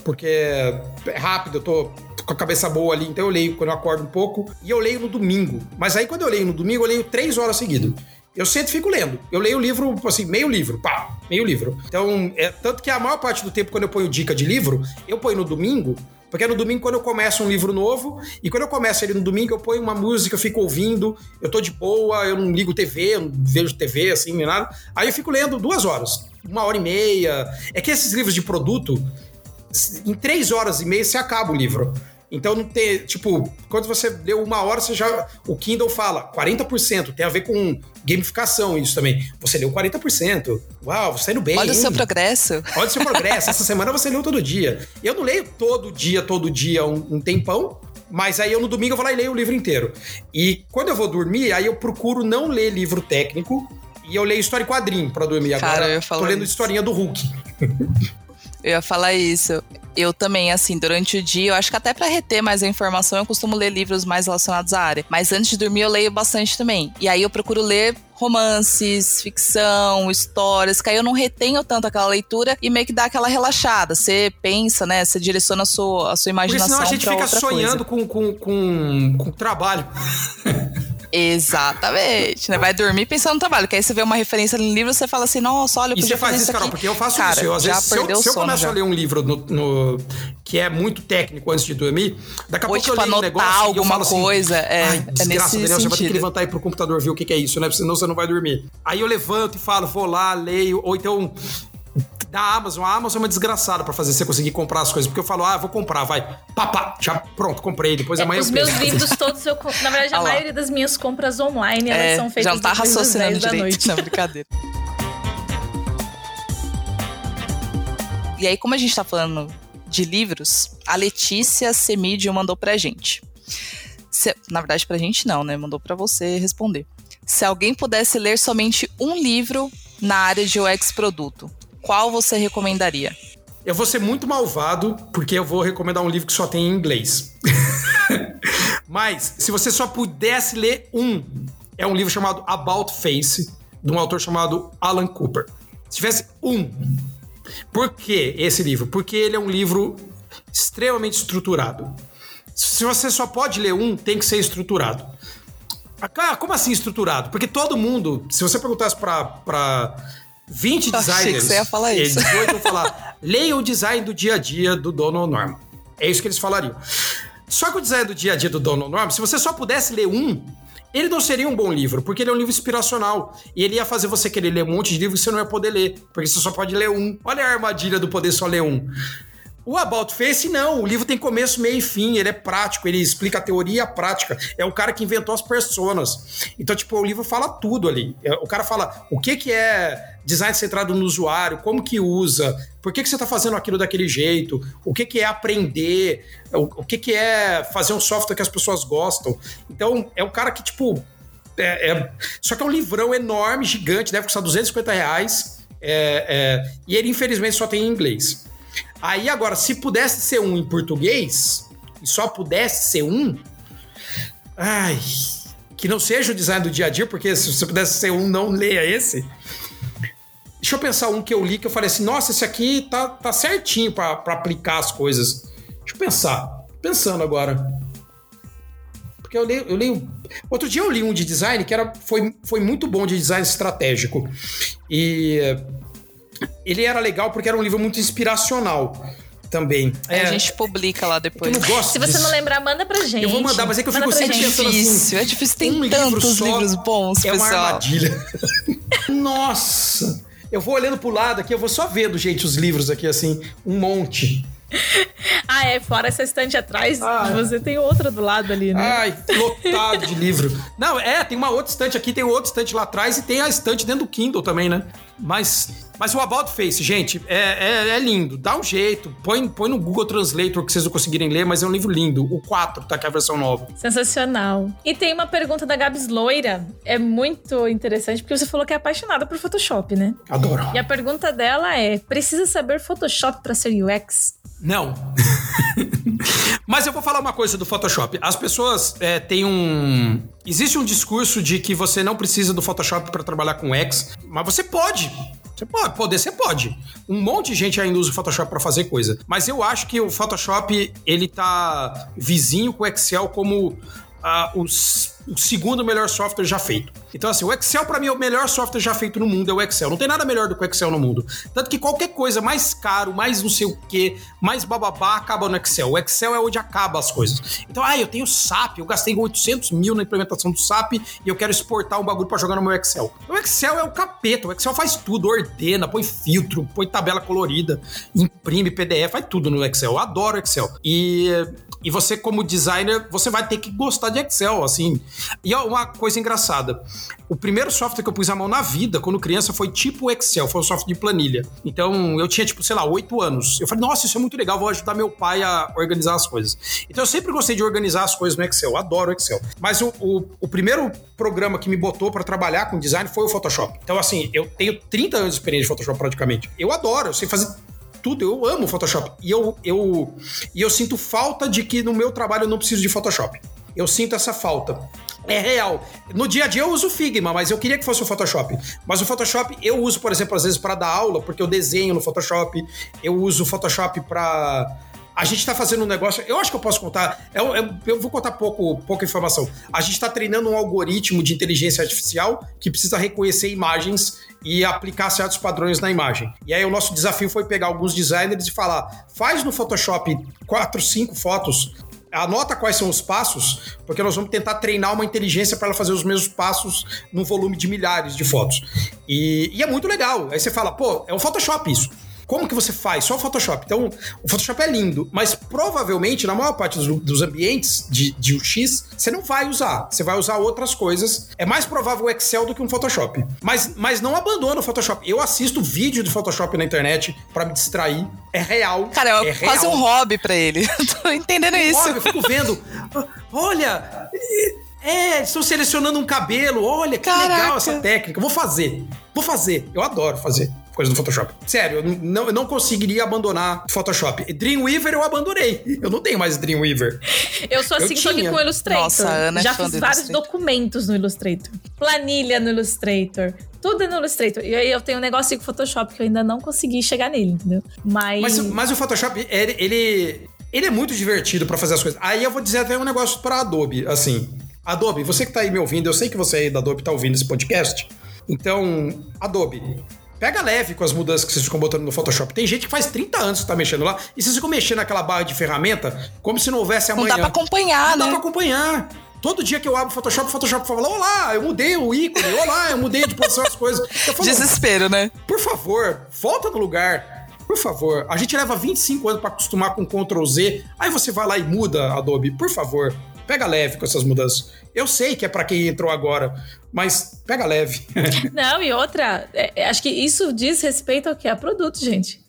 porque é rápido, eu tô com a cabeça boa ali, então eu leio quando eu acordo um pouco. E eu leio no domingo. Mas aí, quando eu leio no domingo, eu leio três horas seguidas. Eu sempre fico lendo. Eu leio o livro, assim, meio livro, pá, meio livro. Então, é, tanto que a maior parte do tempo, quando eu ponho dica de livro, eu ponho no domingo, porque no domingo quando eu começo um livro novo, e quando eu começo ele no domingo, eu ponho uma música, eu fico ouvindo, eu tô de boa, eu não ligo TV, eu não vejo TV, assim, nem nada. Aí eu fico lendo duas horas, uma hora e meia. É que esses livros de produto, em três horas e meia você acaba o livro. Então não tem, tipo, quando você leu uma hora, você já. O Kindle fala 40%, tem a ver com gamificação isso também. Você leu 40%. Uau, você tá indo bem. Olha hein? o seu progresso. Olha o seu progresso. Essa semana você leu todo dia. Eu não leio todo dia, todo dia, um, um tempão. Mas aí eu no domingo eu vou lá e leio o livro inteiro. E quando eu vou dormir, aí eu procuro não ler livro técnico e eu leio história em quadrinho pra dormir. Agora Cara, eu tô lendo isso. historinha do Hulk. Eu ia falar isso. Eu também, assim, durante o dia, eu acho que até para reter mais a informação, eu costumo ler livros mais relacionados à área. Mas antes de dormir, eu leio bastante também. E aí eu procuro ler romances, ficção, histórias, que aí eu não retenho tanto aquela leitura e meio que dá aquela relaxada. Você pensa, né? Você direciona a sua, a sua imaginação. Porque senão a gente fica sonhando com, com, com, com trabalho. Exatamente, né? Vai dormir pensando no trabalho, que aí você vê uma referência no livro, você fala assim, nossa, olha, eu E você faz isso, Carol, aqui. porque eu faço Cara, isso. Eu, às vezes, se eu, se eu começo já. a ler um livro no, no- que é muito técnico antes de dormir, daqui a Ou, pouco tipo, eu leio um negócio e eu alguma falo assim, coisa, é, Ai, é desgraça, nesse Daniel, você vai ter que sentido. levantar e ir pro computador ver o que, que é isso, né? Senão você não vai dormir. Aí eu levanto e falo, vou lá, leio, ou então da Amazon. A Amazon é uma desgraçada pra fazer você conseguir comprar as coisas, porque eu falo, ah, vou comprar, vai. Papá, já pronto, comprei. Depois amanhã É, Os eu meus livros todos, eu, na verdade, a Ah maioria das minhas compras online, elas É, são feitas já tá depois das raciocinando 10 da direito. noite. Não, brincadeira. E aí, como a gente tá falando de livros, a Letícia Semídio mandou pra gente. Se- na verdade, pra gente não, né? Mandou pra você responder. Se alguém pudesse ler somente um livro na área de UX produto, qual você recomendaria? Eu vou ser muito malvado, porque eu vou recomendar um livro que só tem em inglês. Mas, se você só pudesse ler um, é um livro chamado About Face, de um autor chamado Alan Cooper. Se tivesse um. Por que esse livro? Porque ele é um livro extremamente estruturado. Se você só pode ler um, tem que ser estruturado. Ah, como assim estruturado? Porque todo mundo, se você perguntasse para 20 Eu achei que designers, você ia falar isso. vão falar: leia o design do dia a dia do Donald Norman. É isso que eles falariam. Só que o design do dia a dia do Donald Norman, se você só pudesse ler um, ele não seria um bom livro, porque ele é um livro inspiracional. E ele ia fazer você querer ler um monte de livros que você não ia poder ler, porque você só pode ler um. Olha a armadilha do poder só ler um. O About Face, não. O livro tem começo, meio e fim. Ele é prático, ele explica a teoria e a prática. É o cara que inventou as personas. Então, tipo, o livro fala tudo ali. É, O cara fala o que, que é design centrado no usuário, como que usa, por que, que você está fazendo aquilo daquele jeito, o que, que é aprender, o, o que, que é fazer um software que as pessoas gostam. Então, é o cara que, tipo. é- é- Só que é um livrão enorme, gigante, deve custar 250 reais. É, é, e ele, infelizmente, só tem em inglês. Aí agora, se pudesse ser um em português, e só pudesse ser um, ai, que não seja o design do dia a dia, porque se você pudesse ser um, não leia esse. Deixa eu pensar um que eu li que eu falei assim, nossa, esse aqui tá, tá certinho pra aplicar as coisas. Deixa eu pensar. Pensando agora. Porque eu leio, eu leio. Outro dia eu li um de design que era, foi, foi muito bom de design estratégico. E ele era legal porque era um livro muito inspiracional também. Aí a gente publica lá É, eu depois. não gosto Se você disso. não lembrar, manda pra gente. Eu vou mandar, mas é que eu Manda fico sempre gente. pensando assim, difícil, é difícil. Tem um livro tantos só livros bons, é uma pessoal. armadilha. Nossa! Eu vou olhando pro lado aqui, eu vou só vendo, gente, os livros aqui, assim, um monte. Ah, é, fora essa estante atrás, Ah. você tem outra do lado ali, né? Ai, lotado de livro. Não, é, tem uma outra estante aqui, tem outra estante lá atrás e tem a estante dentro do Kindle também, né? Mas, mas o About Face, gente, é, é, é lindo. Dá um jeito. Põe, põe no Google Translator que vocês não conseguirem ler, mas é um livro lindo. O 4, tá? Que é a versão nova. Sensacional. E tem uma pergunta da Gabs Loira. É muito interessante, porque você falou que é apaixonada por Photoshop, né? Adoro. E a pergunta dela é: precisa saber Photoshop pra ser UX? Não. Mas eu vou falar uma coisa do Photoshop. As pessoas é, têm um. Existe um discurso de que você não precisa do Photoshop para trabalhar com X, mas você pode. Você pode, poder, você pode. Um monte de gente ainda usa o Photoshop para fazer coisa. Mas eu acho que o Photoshop, ele tá vizinho com o Excel como ah, os- o segundo melhor software já feito. Então, assim, o Excel, para mim, é o melhor software já feito no mundo, é o Excel. Não tem nada melhor do que o Excel no mundo. Tanto que qualquer coisa mais caro, mais não sei o quê, mais bababá, acaba no Excel. O Excel é onde acaba as coisas. Então, ah, eu tenho SAP, eu gastei 800 mil na implementação do SAP e eu quero exportar um bagulho para jogar no meu Excel. O Excel é o capeta, o Excel faz tudo, ordena, põe filtro, põe tabela colorida, imprime PDF, faz tudo no Excel. Eu adoro Excel. E e você, como designer, você vai ter que gostar de Excel, assim. E uma coisa engraçada. O primeiro software que eu pus a mão na vida, quando criança, foi tipo Excel, foi um software de planilha. Então, eu tinha, tipo, sei lá, oito anos. Eu falei, nossa, isso é muito legal, vou ajudar meu pai a organizar as coisas. Então, eu sempre gostei de organizar as coisas no Excel, adoro Excel. Mas o, o, o primeiro programa que me botou para trabalhar com design foi o Photoshop. Então, assim, eu tenho 30 anos de experiência de Photoshop praticamente. Eu adoro, eu sei fazer tudo, eu amo Photoshop. E eu, eu, e eu sinto falta de que no meu trabalho eu não preciso de Photoshop. Eu sinto essa falta. É real. No dia a dia eu uso Figma, mas eu queria que fosse o Photoshop. Mas o Photoshop eu uso, por exemplo, às vezes para dar aula, porque eu desenho no Photoshop. Eu uso o Photoshop para A gente está fazendo um negócio. Eu acho que eu posso contar. Eu, eu, eu vou contar pouco, pouca informação. A gente está treinando um algoritmo de inteligência artificial que precisa reconhecer imagens e aplicar certos padrões na imagem. E aí o nosso desafio foi pegar alguns designers e falar: faz no Photoshop quatro, cinco fotos anota quais são os passos, porque nós vamos tentar treinar uma inteligência para ela fazer os mesmos passos num volume de milhares de fotos. E, e, é muito legal. Aí você fala, pô, é um Photoshop isso. Como que você faz? Só o Photoshop. Então, o Photoshop é lindo, mas provavelmente, na maior parte dos, dos ambientes de, de UX, você não vai usar. Você vai usar outras coisas. É mais provável o Excel do que um Photoshop. Mas, mas não abandona o Photoshop. Eu assisto vídeo do Photoshop na internet para me distrair. É real. Cara, é, é quase um hobby para ele. Tô entendendo um isso. Hobby, eu fico vendo. Olha. É, estão selecionando um cabelo. Olha, que Caraca. legal essa técnica. Vou fazer. Vou fazer. Eu adoro fazer coisa do Photoshop. Sério, eu não, eu não conseguiria abandonar Photoshop. Dreamweaver eu abandonei. Eu não tenho mais Dreamweaver. Eu sou assim, só que com o Illustrator. Nossa, Ana é Já fiz vários documentos no Illustrator. Planilha no Illustrator. Tudo é no Illustrator. E aí eu tenho um negócio com o Photoshop que eu ainda não consegui chegar nele, entendeu? Mas. Mas, mas o Photoshop, ele, ele, ele é muito divertido para fazer as coisas. Aí eu vou dizer até um negócio para Adobe, assim. Adobe, você que tá aí me ouvindo, eu sei que você aí da Adobe tá ouvindo esse podcast. Então, Adobe, Pega leve com as mudanças que vocês ficam botando no Photoshop. Tem gente que faz 30 anos que tá mexendo lá e vocês ficam mexendo naquela barra de ferramenta como se não houvesse amanhã. Não dá pra acompanhar, não né? Não dá pra acompanhar. Todo dia que eu abro o Photoshop, o Photoshop fala: Olá, eu mudei o ícone, olá, eu mudei de posição as coisas. Falo, Desespero, né? Por favor, volta no lugar. Por favor. A gente leva 25 anos para acostumar com Ctrl Z. Aí você vai lá e muda, Adobe. Por favor, pega leve com essas mudanças. Eu sei que é para quem entrou agora, mas pega leve. Não, e outra, é, é, acho que isso diz respeito ao que é produto, gente.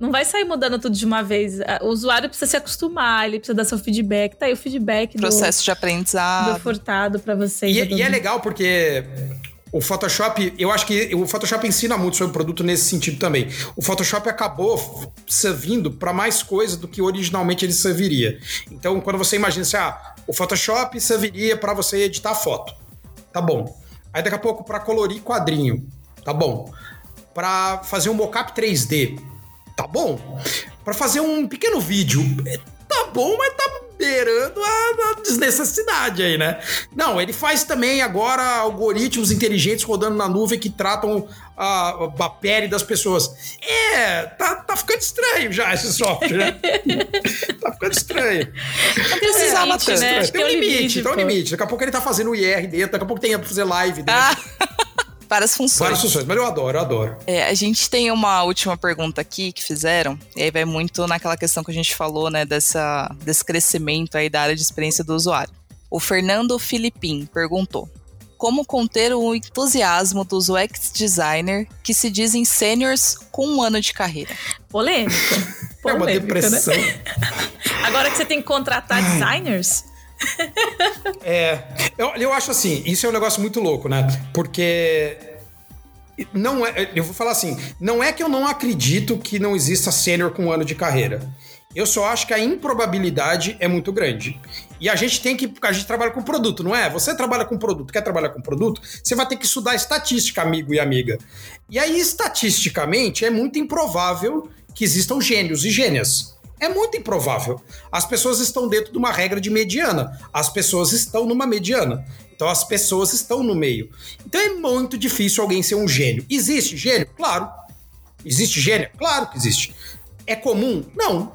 Não vai sair mudando tudo de uma vez. O usuário precisa se acostumar, ele precisa dar seu feedback. Tá aí o feedback Processo do, de aprendizado. Do furtado para vocês. E, e é legal porque o Photoshop, eu acho que o Photoshop ensina muito sobre o produto nesse sentido também. O Photoshop acabou servindo para mais coisa do que originalmente ele serviria. Então, quando você imagina assim, ah, o Photoshop serviria para você editar foto. Tá bom. Aí daqui a pouco para colorir quadrinho. Tá bom. Para fazer um mockup 3D. Tá bom. Para fazer um pequeno vídeo. Tá bom, mas tá beirando a, a, desnecessidade aí, né? Não, ele faz também agora algoritmos inteligentes rodando na nuvem que tratam a, a pele das pessoas. É, tá, tá ficando estranho já esse software, né? tá ficando estranho. Não precisava é, tanto. Né? Tem um limite, tem um limite. Daqui a pouco ele tá fazendo o IR dentro, daqui a pouco tem pra fazer live dentro. Ah. Várias funções. Várias funções, mas eu adoro, eu adoro. É, a gente tem uma última pergunta aqui que fizeram, e aí vai muito naquela questão que a gente falou, né, dessa, desse crescimento aí da área de experiência do usuário. O Fernando Filipim perguntou: Como conter o entusiasmo dos UX designer que se dizem seniors com um ano de carreira? Polêmica. Polêmica é uma né? depressão. Né? Agora que você tem que contratar designers, é, eu, eu acho assim, isso é um negócio muito louco, né? Porque não é, eu vou falar assim, não é que eu não acredito que não exista sênior com um ano de carreira. Eu só acho que a improbabilidade é muito grande. E a gente tem que. A gente trabalha com produto, não é? Você trabalha com produto, quer trabalhar com produto, você vai ter que estudar estatística, amigo e amiga. E aí, estatisticamente, é muito improvável que existam gênios e gênias. É muito improvável. As pessoas estão dentro de uma regra de mediana. As pessoas estão numa mediana. Então as pessoas estão no meio. Então é muito difícil alguém ser um gênio. Existe gênio? Claro. Existe gênio? Claro que existe. É comum? Não.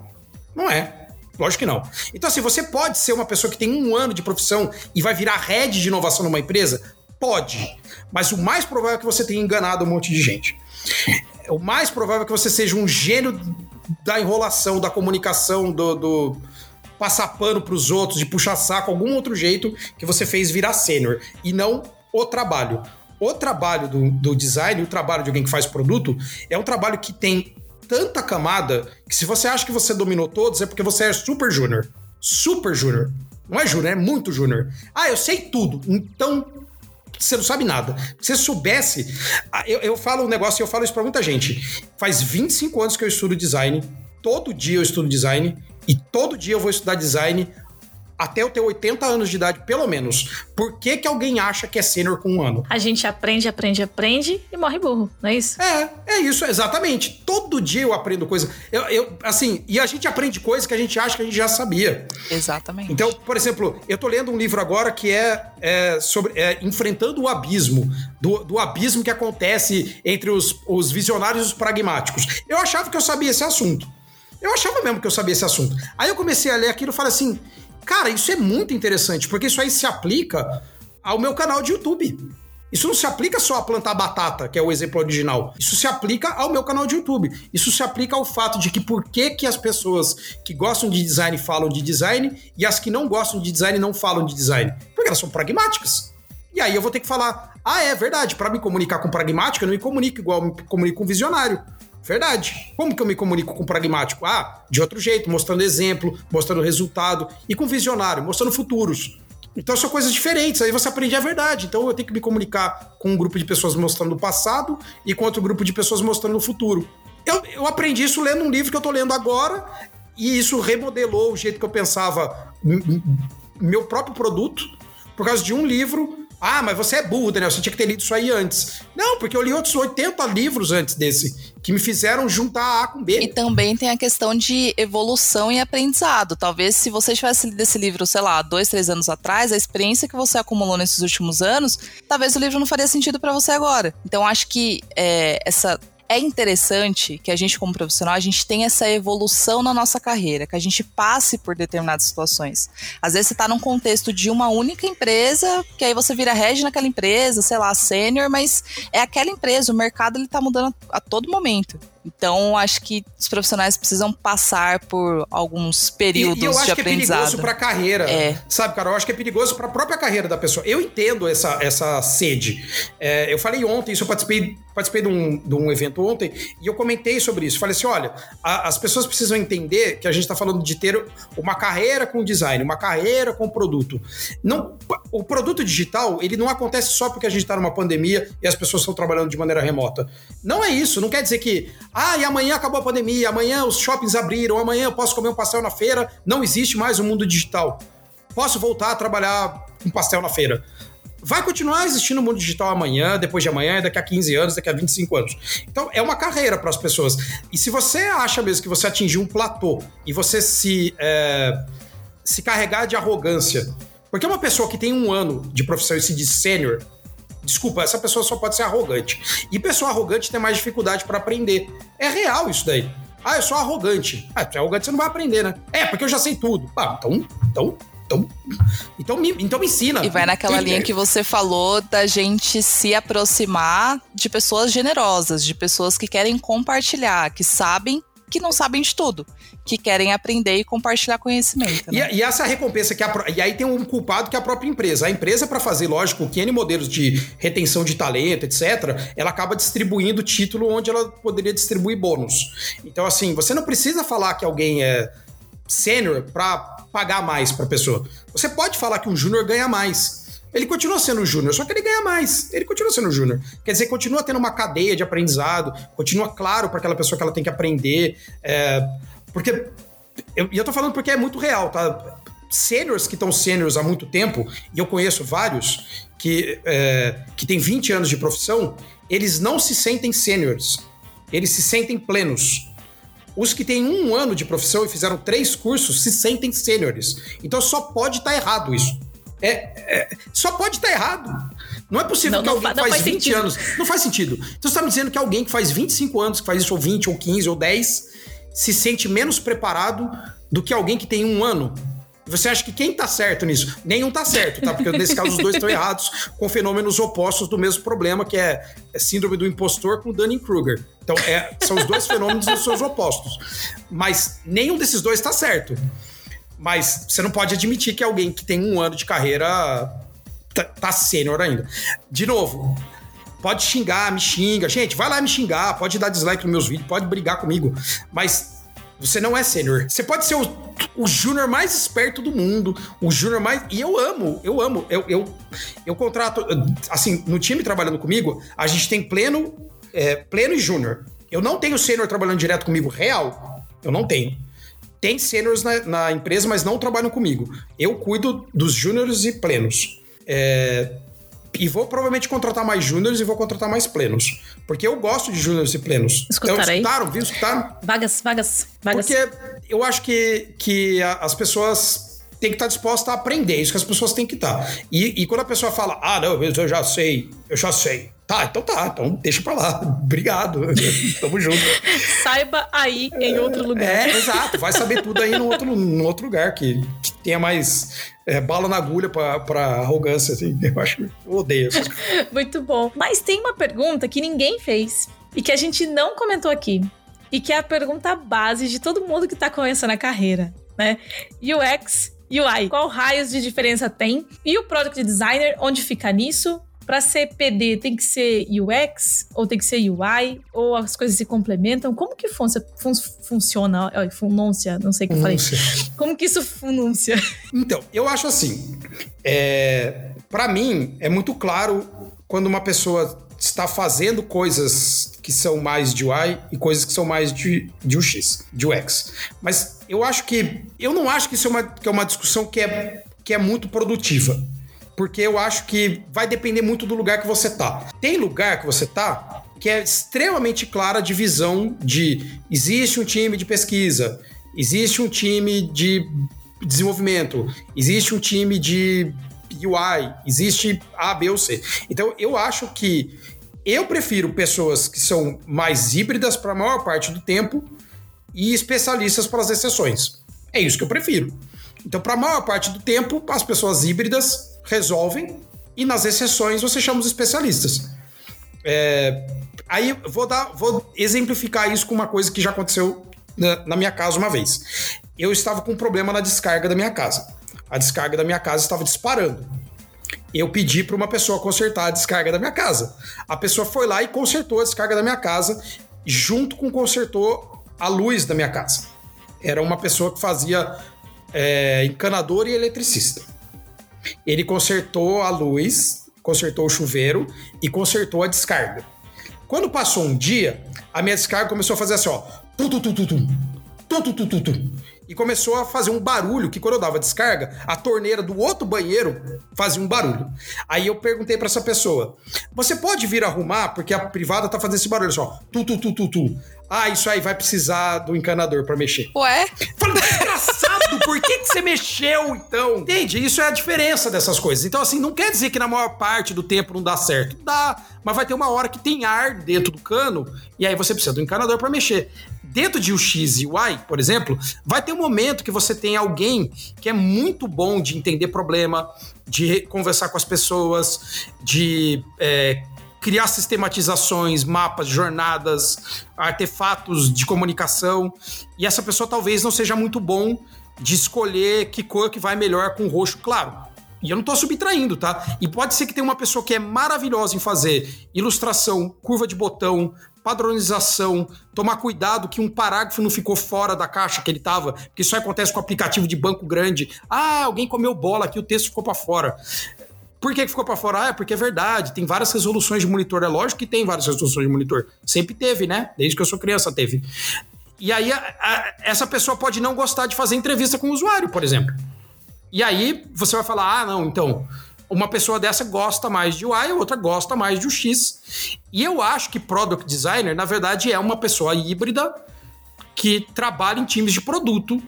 Não é. Lógico que não. Então, assim, você pode ser uma pessoa que tem um ano de profissão e vai virar head de inovação numa empresa? Pode. Mas o mais provável é que você tenha enganado um monte de gente. O mais provável é que você seja um gênio da enrolação, da comunicação, do, do passar pano para os outros, de puxar saco, algum outro jeito que você fez virar sênior. E não o trabalho. O trabalho do, do design, o trabalho de alguém que faz produto, é um trabalho que tem tanta camada que se você acha que você dominou todos, é porque você é super júnior. Super júnior. Não é júnior, é muito júnior. Ah, eu sei tudo. Então, você não sabe nada. Se você soubesse. Ah, eu, eu falo um negócio e eu falo isso pra muita gente. Faz 25 anos que eu estudo design. Todo dia eu estudo design. E todo dia eu vou estudar design até eu ter 80 anos de idade, pelo menos. Por que, que alguém acha que é sênior com um ano? A gente aprende, aprende, aprende e morre burro, não é isso? É, é isso, exatamente. Todo dia eu aprendo coisa. Eu, eu, assim, e a gente aprende coisas que a gente acha que a gente já sabia. Exatamente. Então, por exemplo, eu tô lendo um livro agora que é, é sobre é, enfrentando o abismo, do, do abismo que acontece entre os, os visionários e os pragmáticos. Eu achava que eu sabia esse assunto. Eu achava mesmo que eu sabia esse assunto. Aí eu comecei a ler aquilo e falei assim: Cara, isso é muito interessante, porque isso aí se aplica ao meu canal de YouTube. Isso não se aplica só a plantar batata, que é o exemplo original. Isso se aplica ao meu canal de YouTube. Isso se aplica ao fato de que por que, que as pessoas que gostam de design falam de design e as que não gostam de design não falam de design. Porque elas são pragmáticas. E aí eu vou ter que falar: ah, é verdade, para me comunicar com pragmático, eu não me comunico igual eu me comunico com visionário. Verdade. Como que eu me comunico com pragmático? Ah, de outro jeito, mostrando exemplo, mostrando resultado. E com visionário, mostrando futuros. Então são coisas diferentes, aí você aprende a verdade. Então eu tenho que me comunicar com um grupo de pessoas mostrando o passado e com outro grupo de pessoas mostrando o futuro. Eu, eu aprendi isso lendo um livro que eu tô lendo agora, e isso remodelou o jeito que eu pensava meu próprio produto, por causa de um livro ah, mas você é burro, Daniel, você tinha que ter lido isso aí antes. Não, porque eu li outros 80 livros antes desse, que me fizeram juntar A com B. E também tem a questão de evolução e aprendizado. Talvez se você tivesse lido esse livro, sei lá, dois, três anos atrás, a experiência que você acumulou nesses últimos anos, talvez o livro não faria sentido para você agora. Então, acho que é, essa é interessante que a gente, como profissional, a gente tenha essa evolução na nossa carreira, que a gente passe por determinadas situações. Às vezes você está num contexto de uma única empresa, que aí você vira rege naquela empresa, sei lá, sênior, mas é aquela empresa, o mercado ele está mudando a todo momento. Então, acho que os profissionais precisam passar por alguns períodos de aprendizado. E eu acho que é perigoso para a carreira. É. Sabe, cara? Eu acho que é perigoso para a própria carreira da pessoa. Eu entendo essa, essa sede. É, eu falei ontem, isso eu participei, participei de um, de um evento ontem, e eu comentei sobre isso. Falei assim: olha, a, as pessoas precisam entender que a gente está falando de ter uma carreira com design, uma carreira com produto. Não, o produto digital, ele não acontece só porque a gente está numa pandemia e as pessoas estão trabalhando de maneira remota. Não é isso. Não quer dizer que ah, e amanhã acabou a pandemia, amanhã os shoppings abriram, amanhã eu posso comer um pastel na feira. Não existe mais o um mundo digital. Posso voltar a trabalhar com pastel na feira. Vai continuar existindo o mundo digital amanhã, depois de amanhã, daqui a 15 anos, daqui a 25 anos. Então, é uma carreira para as pessoas. E se você acha mesmo que você atingiu um platô e você se, é, se carregar de arrogância, porque uma pessoa que tem um ano de profissão e se diz sênior, Desculpa, essa pessoa só pode ser arrogante. E pessoa arrogante tem mais dificuldade para aprender. É real isso daí. Ah, eu sou arrogante. Ah, tu é arrogante, você não vai aprender, né? É, porque eu já sei tudo. Ah, então, então, então, então me, então me ensina. E vai naquela linha que você falou da gente se aproximar de pessoas generosas, de pessoas que querem compartilhar, que sabem que não sabem de tudo, que querem aprender e compartilhar conhecimento. Né? E, e, essa recompensa que a, e aí tem um culpado que é a própria empresa. A empresa para fazer, lógico, N modelos de retenção de talento, etc, ela acaba distribuindo título onde ela poderia distribuir bônus. Então assim, você não precisa falar que alguém é sênior para pagar mais para a pessoa. Você pode falar que um júnior ganha mais ele continua sendo júnior, só que ele ganha mais. Ele continua sendo júnior. Quer dizer, continua tendo uma cadeia de aprendizado, continua claro para aquela pessoa que ela tem que aprender. É, porque. Eu, e eu tô falando porque é muito real, tá? Sêniors que estão sêniors há muito tempo, e eu conheço vários que, é, que têm 20 anos de profissão, eles não se sentem sêniors. Eles se sentem plenos. Os que têm um ano de profissão e fizeram três cursos se sentem sêniores. Então só pode estar tá errado isso. É, é, só pode estar errado. Não é possível não, que alguém que faz, faz 20 sentido. anos. Não faz sentido. Então você está me dizendo que alguém que faz 25 anos, que faz isso ou 20, ou 15, ou 10, se sente menos preparado do que alguém que tem um ano. Você acha que quem está certo nisso? Nenhum está certo, tá? Porque nesse caso os dois estão errados, com fenômenos opostos do mesmo problema, que é, é síndrome do impostor com Dunning-Kruger. Então, é, são os dois fenômenos dos seus opostos. Mas nenhum desses dois está certo. Mas você não pode admitir que alguém que tem um ano de carreira tá, tá sênior ainda. De novo, pode xingar, me xinga. Gente, vai lá me xingar, pode dar dislike nos meus vídeos, pode brigar comigo. Mas você não é sênior. Você pode ser o, o júnior mais esperto do mundo, o júnior mais. E eu amo, eu amo. Eu, eu, eu contrato. Assim, no time trabalhando comigo, a gente tem pleno, é, pleno e júnior. Eu não tenho sênior trabalhando direto comigo real. Eu não tenho tem sêniores na, na, empresa, mas não trabalham comigo. Eu cuido dos júniores e plenos. É, e vou provavelmente contratar mais júniores e vou contratar mais plenos. Porque eu gosto de júniores e plenos. Escutaram então, escutaram, viu? Escutaram? Vagas, vagas, vagas. Porque eu acho que, que as pessoas têm que estar dispostas a aprender. Isso que as pessoas têm que estar. E, e quando a pessoa fala, ah, não, eu já sei, eu já sei. Tá, então tá, então deixa pra lá. Obrigado. Tamo junto. Saiba aí em outro lugar. É, exato. Vai saber tudo aí no outro, no outro lugar que, que tenha mais é, bala na agulha pra, pra arrogância, assim. Eu acho que eu odeio isso. Muito bom. Mas tem uma pergunta que ninguém fez e que a gente não comentou aqui. E que é a pergunta base de todo mundo que tá começando a carreira, né? UX UI. Qual raios de diferença tem? E o Product Designer, onde fica nisso? Para ser PD tem que ser UX ou tem que ser UI ou as coisas se complementam? Como que fun fun funciona? Funúncia, não sei o que eu falei. Como que isso funúncia? Então, eu acho assim. É, para mim, é muito claro quando uma pessoa está fazendo coisas que são mais de UI e coisas que são mais de, de UX, de UX. Mas eu acho que. Eu não acho que isso é uma, que é uma discussão que é, que é muito produtiva porque eu acho que vai depender muito do lugar que você tá. Tem lugar que você tá que é extremamente clara a divisão de existe um time de pesquisa, existe um time de desenvolvimento, existe um time de UI, existe A, B ou C. Então eu acho que eu prefiro pessoas que são mais híbridas para a maior parte do tempo e especialistas para as exceções. É isso que eu prefiro. Então, para a maior parte do tempo, as pessoas híbridas resolvem e nas exceções você chama os especialistas. É, aí vou dar, vou exemplificar isso com uma coisa que já aconteceu na, na minha casa uma vez. Eu estava com um problema na descarga da minha casa. A descarga da minha casa estava disparando. Eu pedi para uma pessoa consertar a descarga da minha casa. A pessoa foi lá e consertou a descarga da minha casa, junto com consertou a luz da minha casa. Era uma pessoa que fazia é, encanador e eletricista. Ele consertou a luz, consertou o chuveiro e consertou a descarga. Quando passou um dia, a minha descarga começou a fazer assim, ó. Tum, tum, tum, tum, tum, tum, tum, tum, e começou a fazer um barulho que quando eu dava descarga, a torneira do outro banheiro fazia um barulho. Aí eu perguntei para essa pessoa: "Você pode vir arrumar porque a privada tá fazendo esse barulho só. Tu tu tu tu tu. Ah, isso aí vai precisar do encanador para mexer." Ué? Falei, engraçado, por que que você mexeu então? Entende? Isso é a diferença dessas coisas. Então assim, não quer dizer que na maior parte do tempo não dá certo. Dá, mas vai ter uma hora que tem ar dentro do cano e aí você precisa do encanador para mexer dentro de UX e UI, por exemplo, vai ter um momento que você tem alguém que é muito bom de entender problema, de conversar com as pessoas, de é, criar sistematizações, mapas, jornadas, artefatos de comunicação. E essa pessoa talvez não seja muito bom de escolher que cor que vai melhor com roxo claro. E eu não estou subtraindo, tá? E pode ser que tenha uma pessoa que é maravilhosa em fazer ilustração, curva de botão, padronização, tomar cuidado que um parágrafo não ficou fora da caixa que ele estava, porque isso acontece com aplicativo de banco grande. Ah, alguém comeu bola aqui, o texto ficou para fora. Por que, ficou para fora? Ah, é porque é verdade, tem várias resoluções de monitor. É lógico que tem várias resoluções de monitor. Sempre teve, né? Desde que eu sou criança teve. E aí, a, a, essa pessoa pode não gostar de fazer entrevista com o usuário, por exemplo. E aí, você vai falar: ah, não, então, uma pessoa dessa gosta mais de UI, a outra gosta mais de UX. E eu acho que product designer, na verdade, é uma pessoa híbrida que trabalha em times de produto.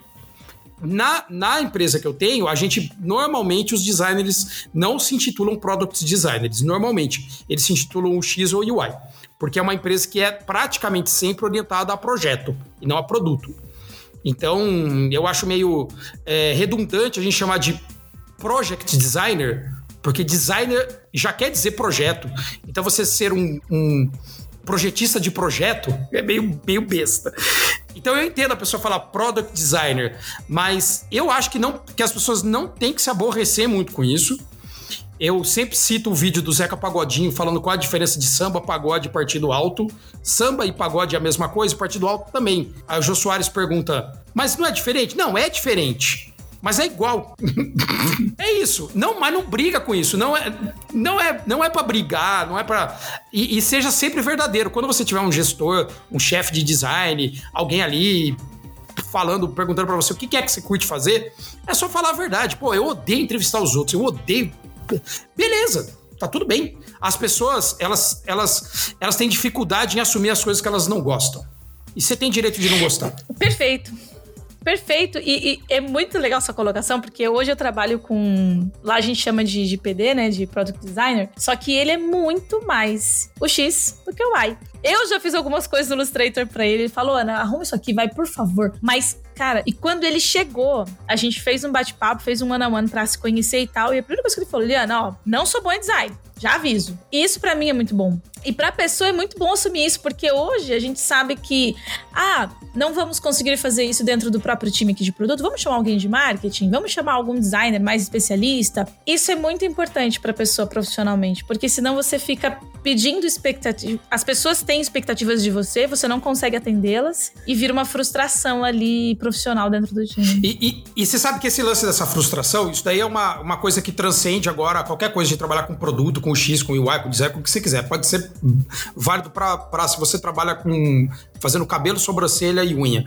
Na, na empresa que eu tenho, a gente normalmente os designers não se intitulam product designers, normalmente eles se intitulam UX ou UI, porque é uma empresa que é praticamente sempre orientada a projeto e não a produto. Então, eu acho meio é, redundante a gente chamar de project designer, porque designer já quer dizer projeto. Então você ser um, um projetista de projeto é meio, meio besta. Então eu entendo a pessoa falar product designer, mas eu acho que não que as pessoas não têm que se aborrecer muito com isso. Eu sempre cito o vídeo do Zeca Pagodinho falando qual a diferença de samba, pagode e partido alto. Samba e pagode é a mesma coisa, partido alto também. Aí o Jô Soares pergunta: Mas não é diferente? Não, é diferente mas é igual. é isso. Não, mas não briga com isso. Não é, não é, não é para brigar, não é para e, e, seja sempre verdadeiro. Quando você tiver um gestor, um chefe de design, alguém ali falando, perguntando para você o que é que você curte fazer, é só falar a verdade. Pô, eu odeio entrevistar os outros, eu odeio. Beleza, tá tudo bem. As pessoas, elas, elas, elas têm dificuldade em assumir as coisas que elas não gostam. E você tem direito de não gostar. Perfeito. Perfeito. E, e, é muito legal essa colocação, porque hoje eu trabalho com. Lá a gente chama de, de PD, né? De Product Designer. Só que ele é muito mais o X do que o Y. Eu já fiz algumas coisas no Illustrator pra ele. Ele falou, Ana, arruma isso aqui, vai, por favor. Mas, cara, e quando ele chegou, a gente fez um bate-papo, fez um one-on-one -on -one pra se conhecer e tal. E a primeira coisa que ele falou, Liana, ó, não sou bom em design. Já aviso. Isso para mim é muito bom. E para a pessoa é muito bom assumir isso, porque hoje a gente sabe que, ah, não vamos conseguir fazer isso dentro do próprio time aqui de produto, vamos chamar alguém de marketing, vamos chamar algum designer mais especialista. Isso é muito importante para a pessoa profissionalmente, porque senão você fica pedindo expectativa. As pessoas têm expectativas de você, você não consegue atendê-las e vira uma frustração ali profissional dentro do time. E, e, e você sabe que esse lance dessa frustração, isso daí é uma, uma coisa que transcende agora qualquer coisa de trabalhar com produto, com X, com o UI, com o design, com o que você quiser. Pode ser válido para se você trabalha com fazendo cabelo, sobrancelha e unha.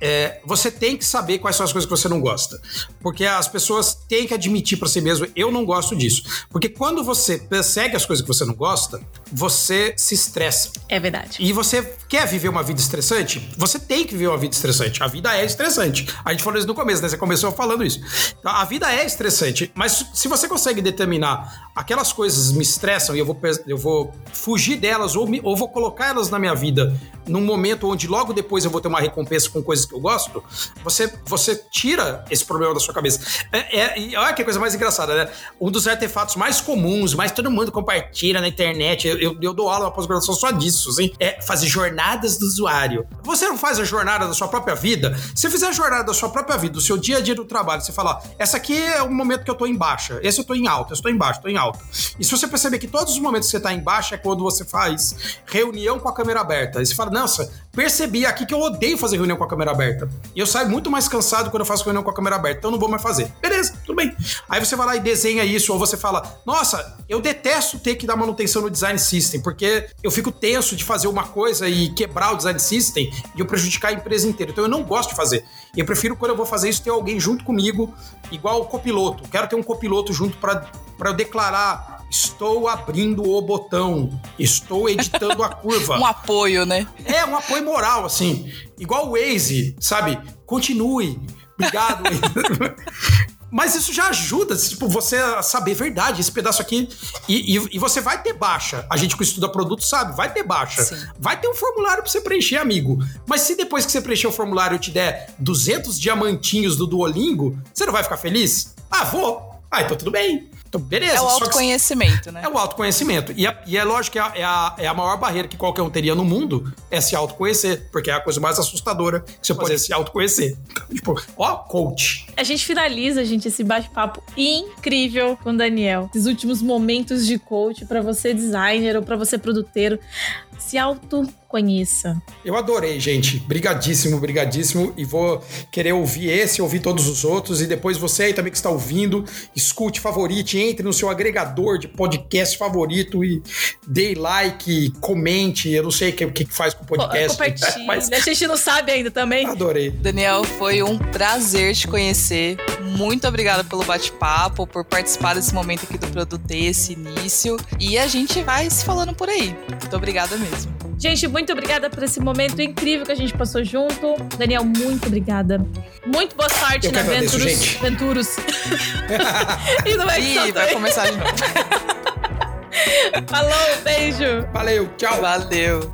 É, você tem que saber quais são as coisas que você não gosta. Porque as pessoas têm que admitir para si mesmo, eu não gosto disso. Porque quando você persegue as coisas que você não gosta, você se estressa. É verdade. E você quer viver uma vida estressante? Você tem que viver uma vida estressante. A vida é estressante. A gente falou isso no começo, né? Você começou falando isso. Então, a vida é estressante. Mas se você consegue determinar aquelas coisas me estressam e eu vou, eu vou fugir delas ou, me, ou vou colocar elas na minha vida num momento onde logo depois eu vou ter uma recompensa com coisas que eu gosto, você, você tira esse problema da sua cabeça. É, é, e olha que coisa mais engraçada, né? Um dos artefatos mais comuns, mais todo mundo compartilha na internet, eu, eu, eu dou aula na pós-graduação só disso, assim, é fazer jornadas do usuário. Você não faz a jornada da sua própria vida? Se fizer a jornada da sua própria vida, do seu dia a dia do trabalho, você fala, essa aqui é o momento que eu tô em baixa, esse eu tô em alta, esse eu tô em baixo, tô em alta. E se você perceber que todos os momentos que você tá em baixa é quando você faz reunião com a câmera aberta, e você fala, nossa, percebi aqui que eu odeio fazer reunião com a câmera aberta. E eu saio muito mais cansado quando eu faço reunião com a câmera aberta, então não vou mais fazer. Beleza, tudo bem. Aí você vai lá e desenha isso, ou você fala, nossa, eu detesto ter que dar manutenção no design system, porque eu fico tenso de fazer uma coisa e quebrar o design system e eu prejudicar a empresa inteira. Então eu não gosto de fazer. Eu prefiro, quando eu vou fazer isso, ter alguém junto comigo, igual o copiloto. Quero ter um copiloto junto para eu declarar Estou abrindo o botão. Estou editando a curva. um apoio, né? É, um apoio moral, assim. Igual o Waze, sabe? Continue. Obrigado. Mas isso já ajuda, tipo, você a saber verdade, esse pedaço aqui. E, e, e, você vai ter baixa. A gente que estuda produto sabe, vai ter baixa. Sim. Vai ter um formulário pra você preencher, amigo. Mas se depois que você preencher o formulário eu te der 200 diamantinhos do Duolingo, você não vai ficar feliz? Ah, vou. Ah, então tudo bem. Então, beleza. É o autoconhecimento, né? É o autoconhecimento. E, é, e é lógico que é a, é a maior barreira que qualquer um teria no mundo é se autoconhecer, porque é a coisa mais assustadora que você pode se autoconhecer. tipo, ó, coach. A gente finaliza, gente, esse bate-papo incrível com o Daniel. Esses últimos momentos de coach para você designer ou para você produteiro se autoconheça. Eu adorei, gente. Brigadíssimo, brigadíssimo. E vou querer ouvir esse, ouvir todos os outros. E depois você aí também que está ouvindo, escute, favorite, entre no seu agregador de podcast favorito e dê like, comente. Eu não sei o que, que faz com o podcast. Compartilhe. Mas... A gente não sabe ainda também. Adorei. Daniel, foi um prazer te conhecer. Muito obrigada pelo bate-papo, por participar desse momento aqui do Produto esse início. E a gente vai se falando por aí. Muito obrigada mesmo mesmo. Gente, muito obrigada por esse momento incrível que a gente passou junto. Daniel, muito obrigada. Muito boa sorte Eu na agradeço. Gente. Venturus. e no Ih, vai começar de novo. Falou, beijo. Valeu, tchau. Valeu.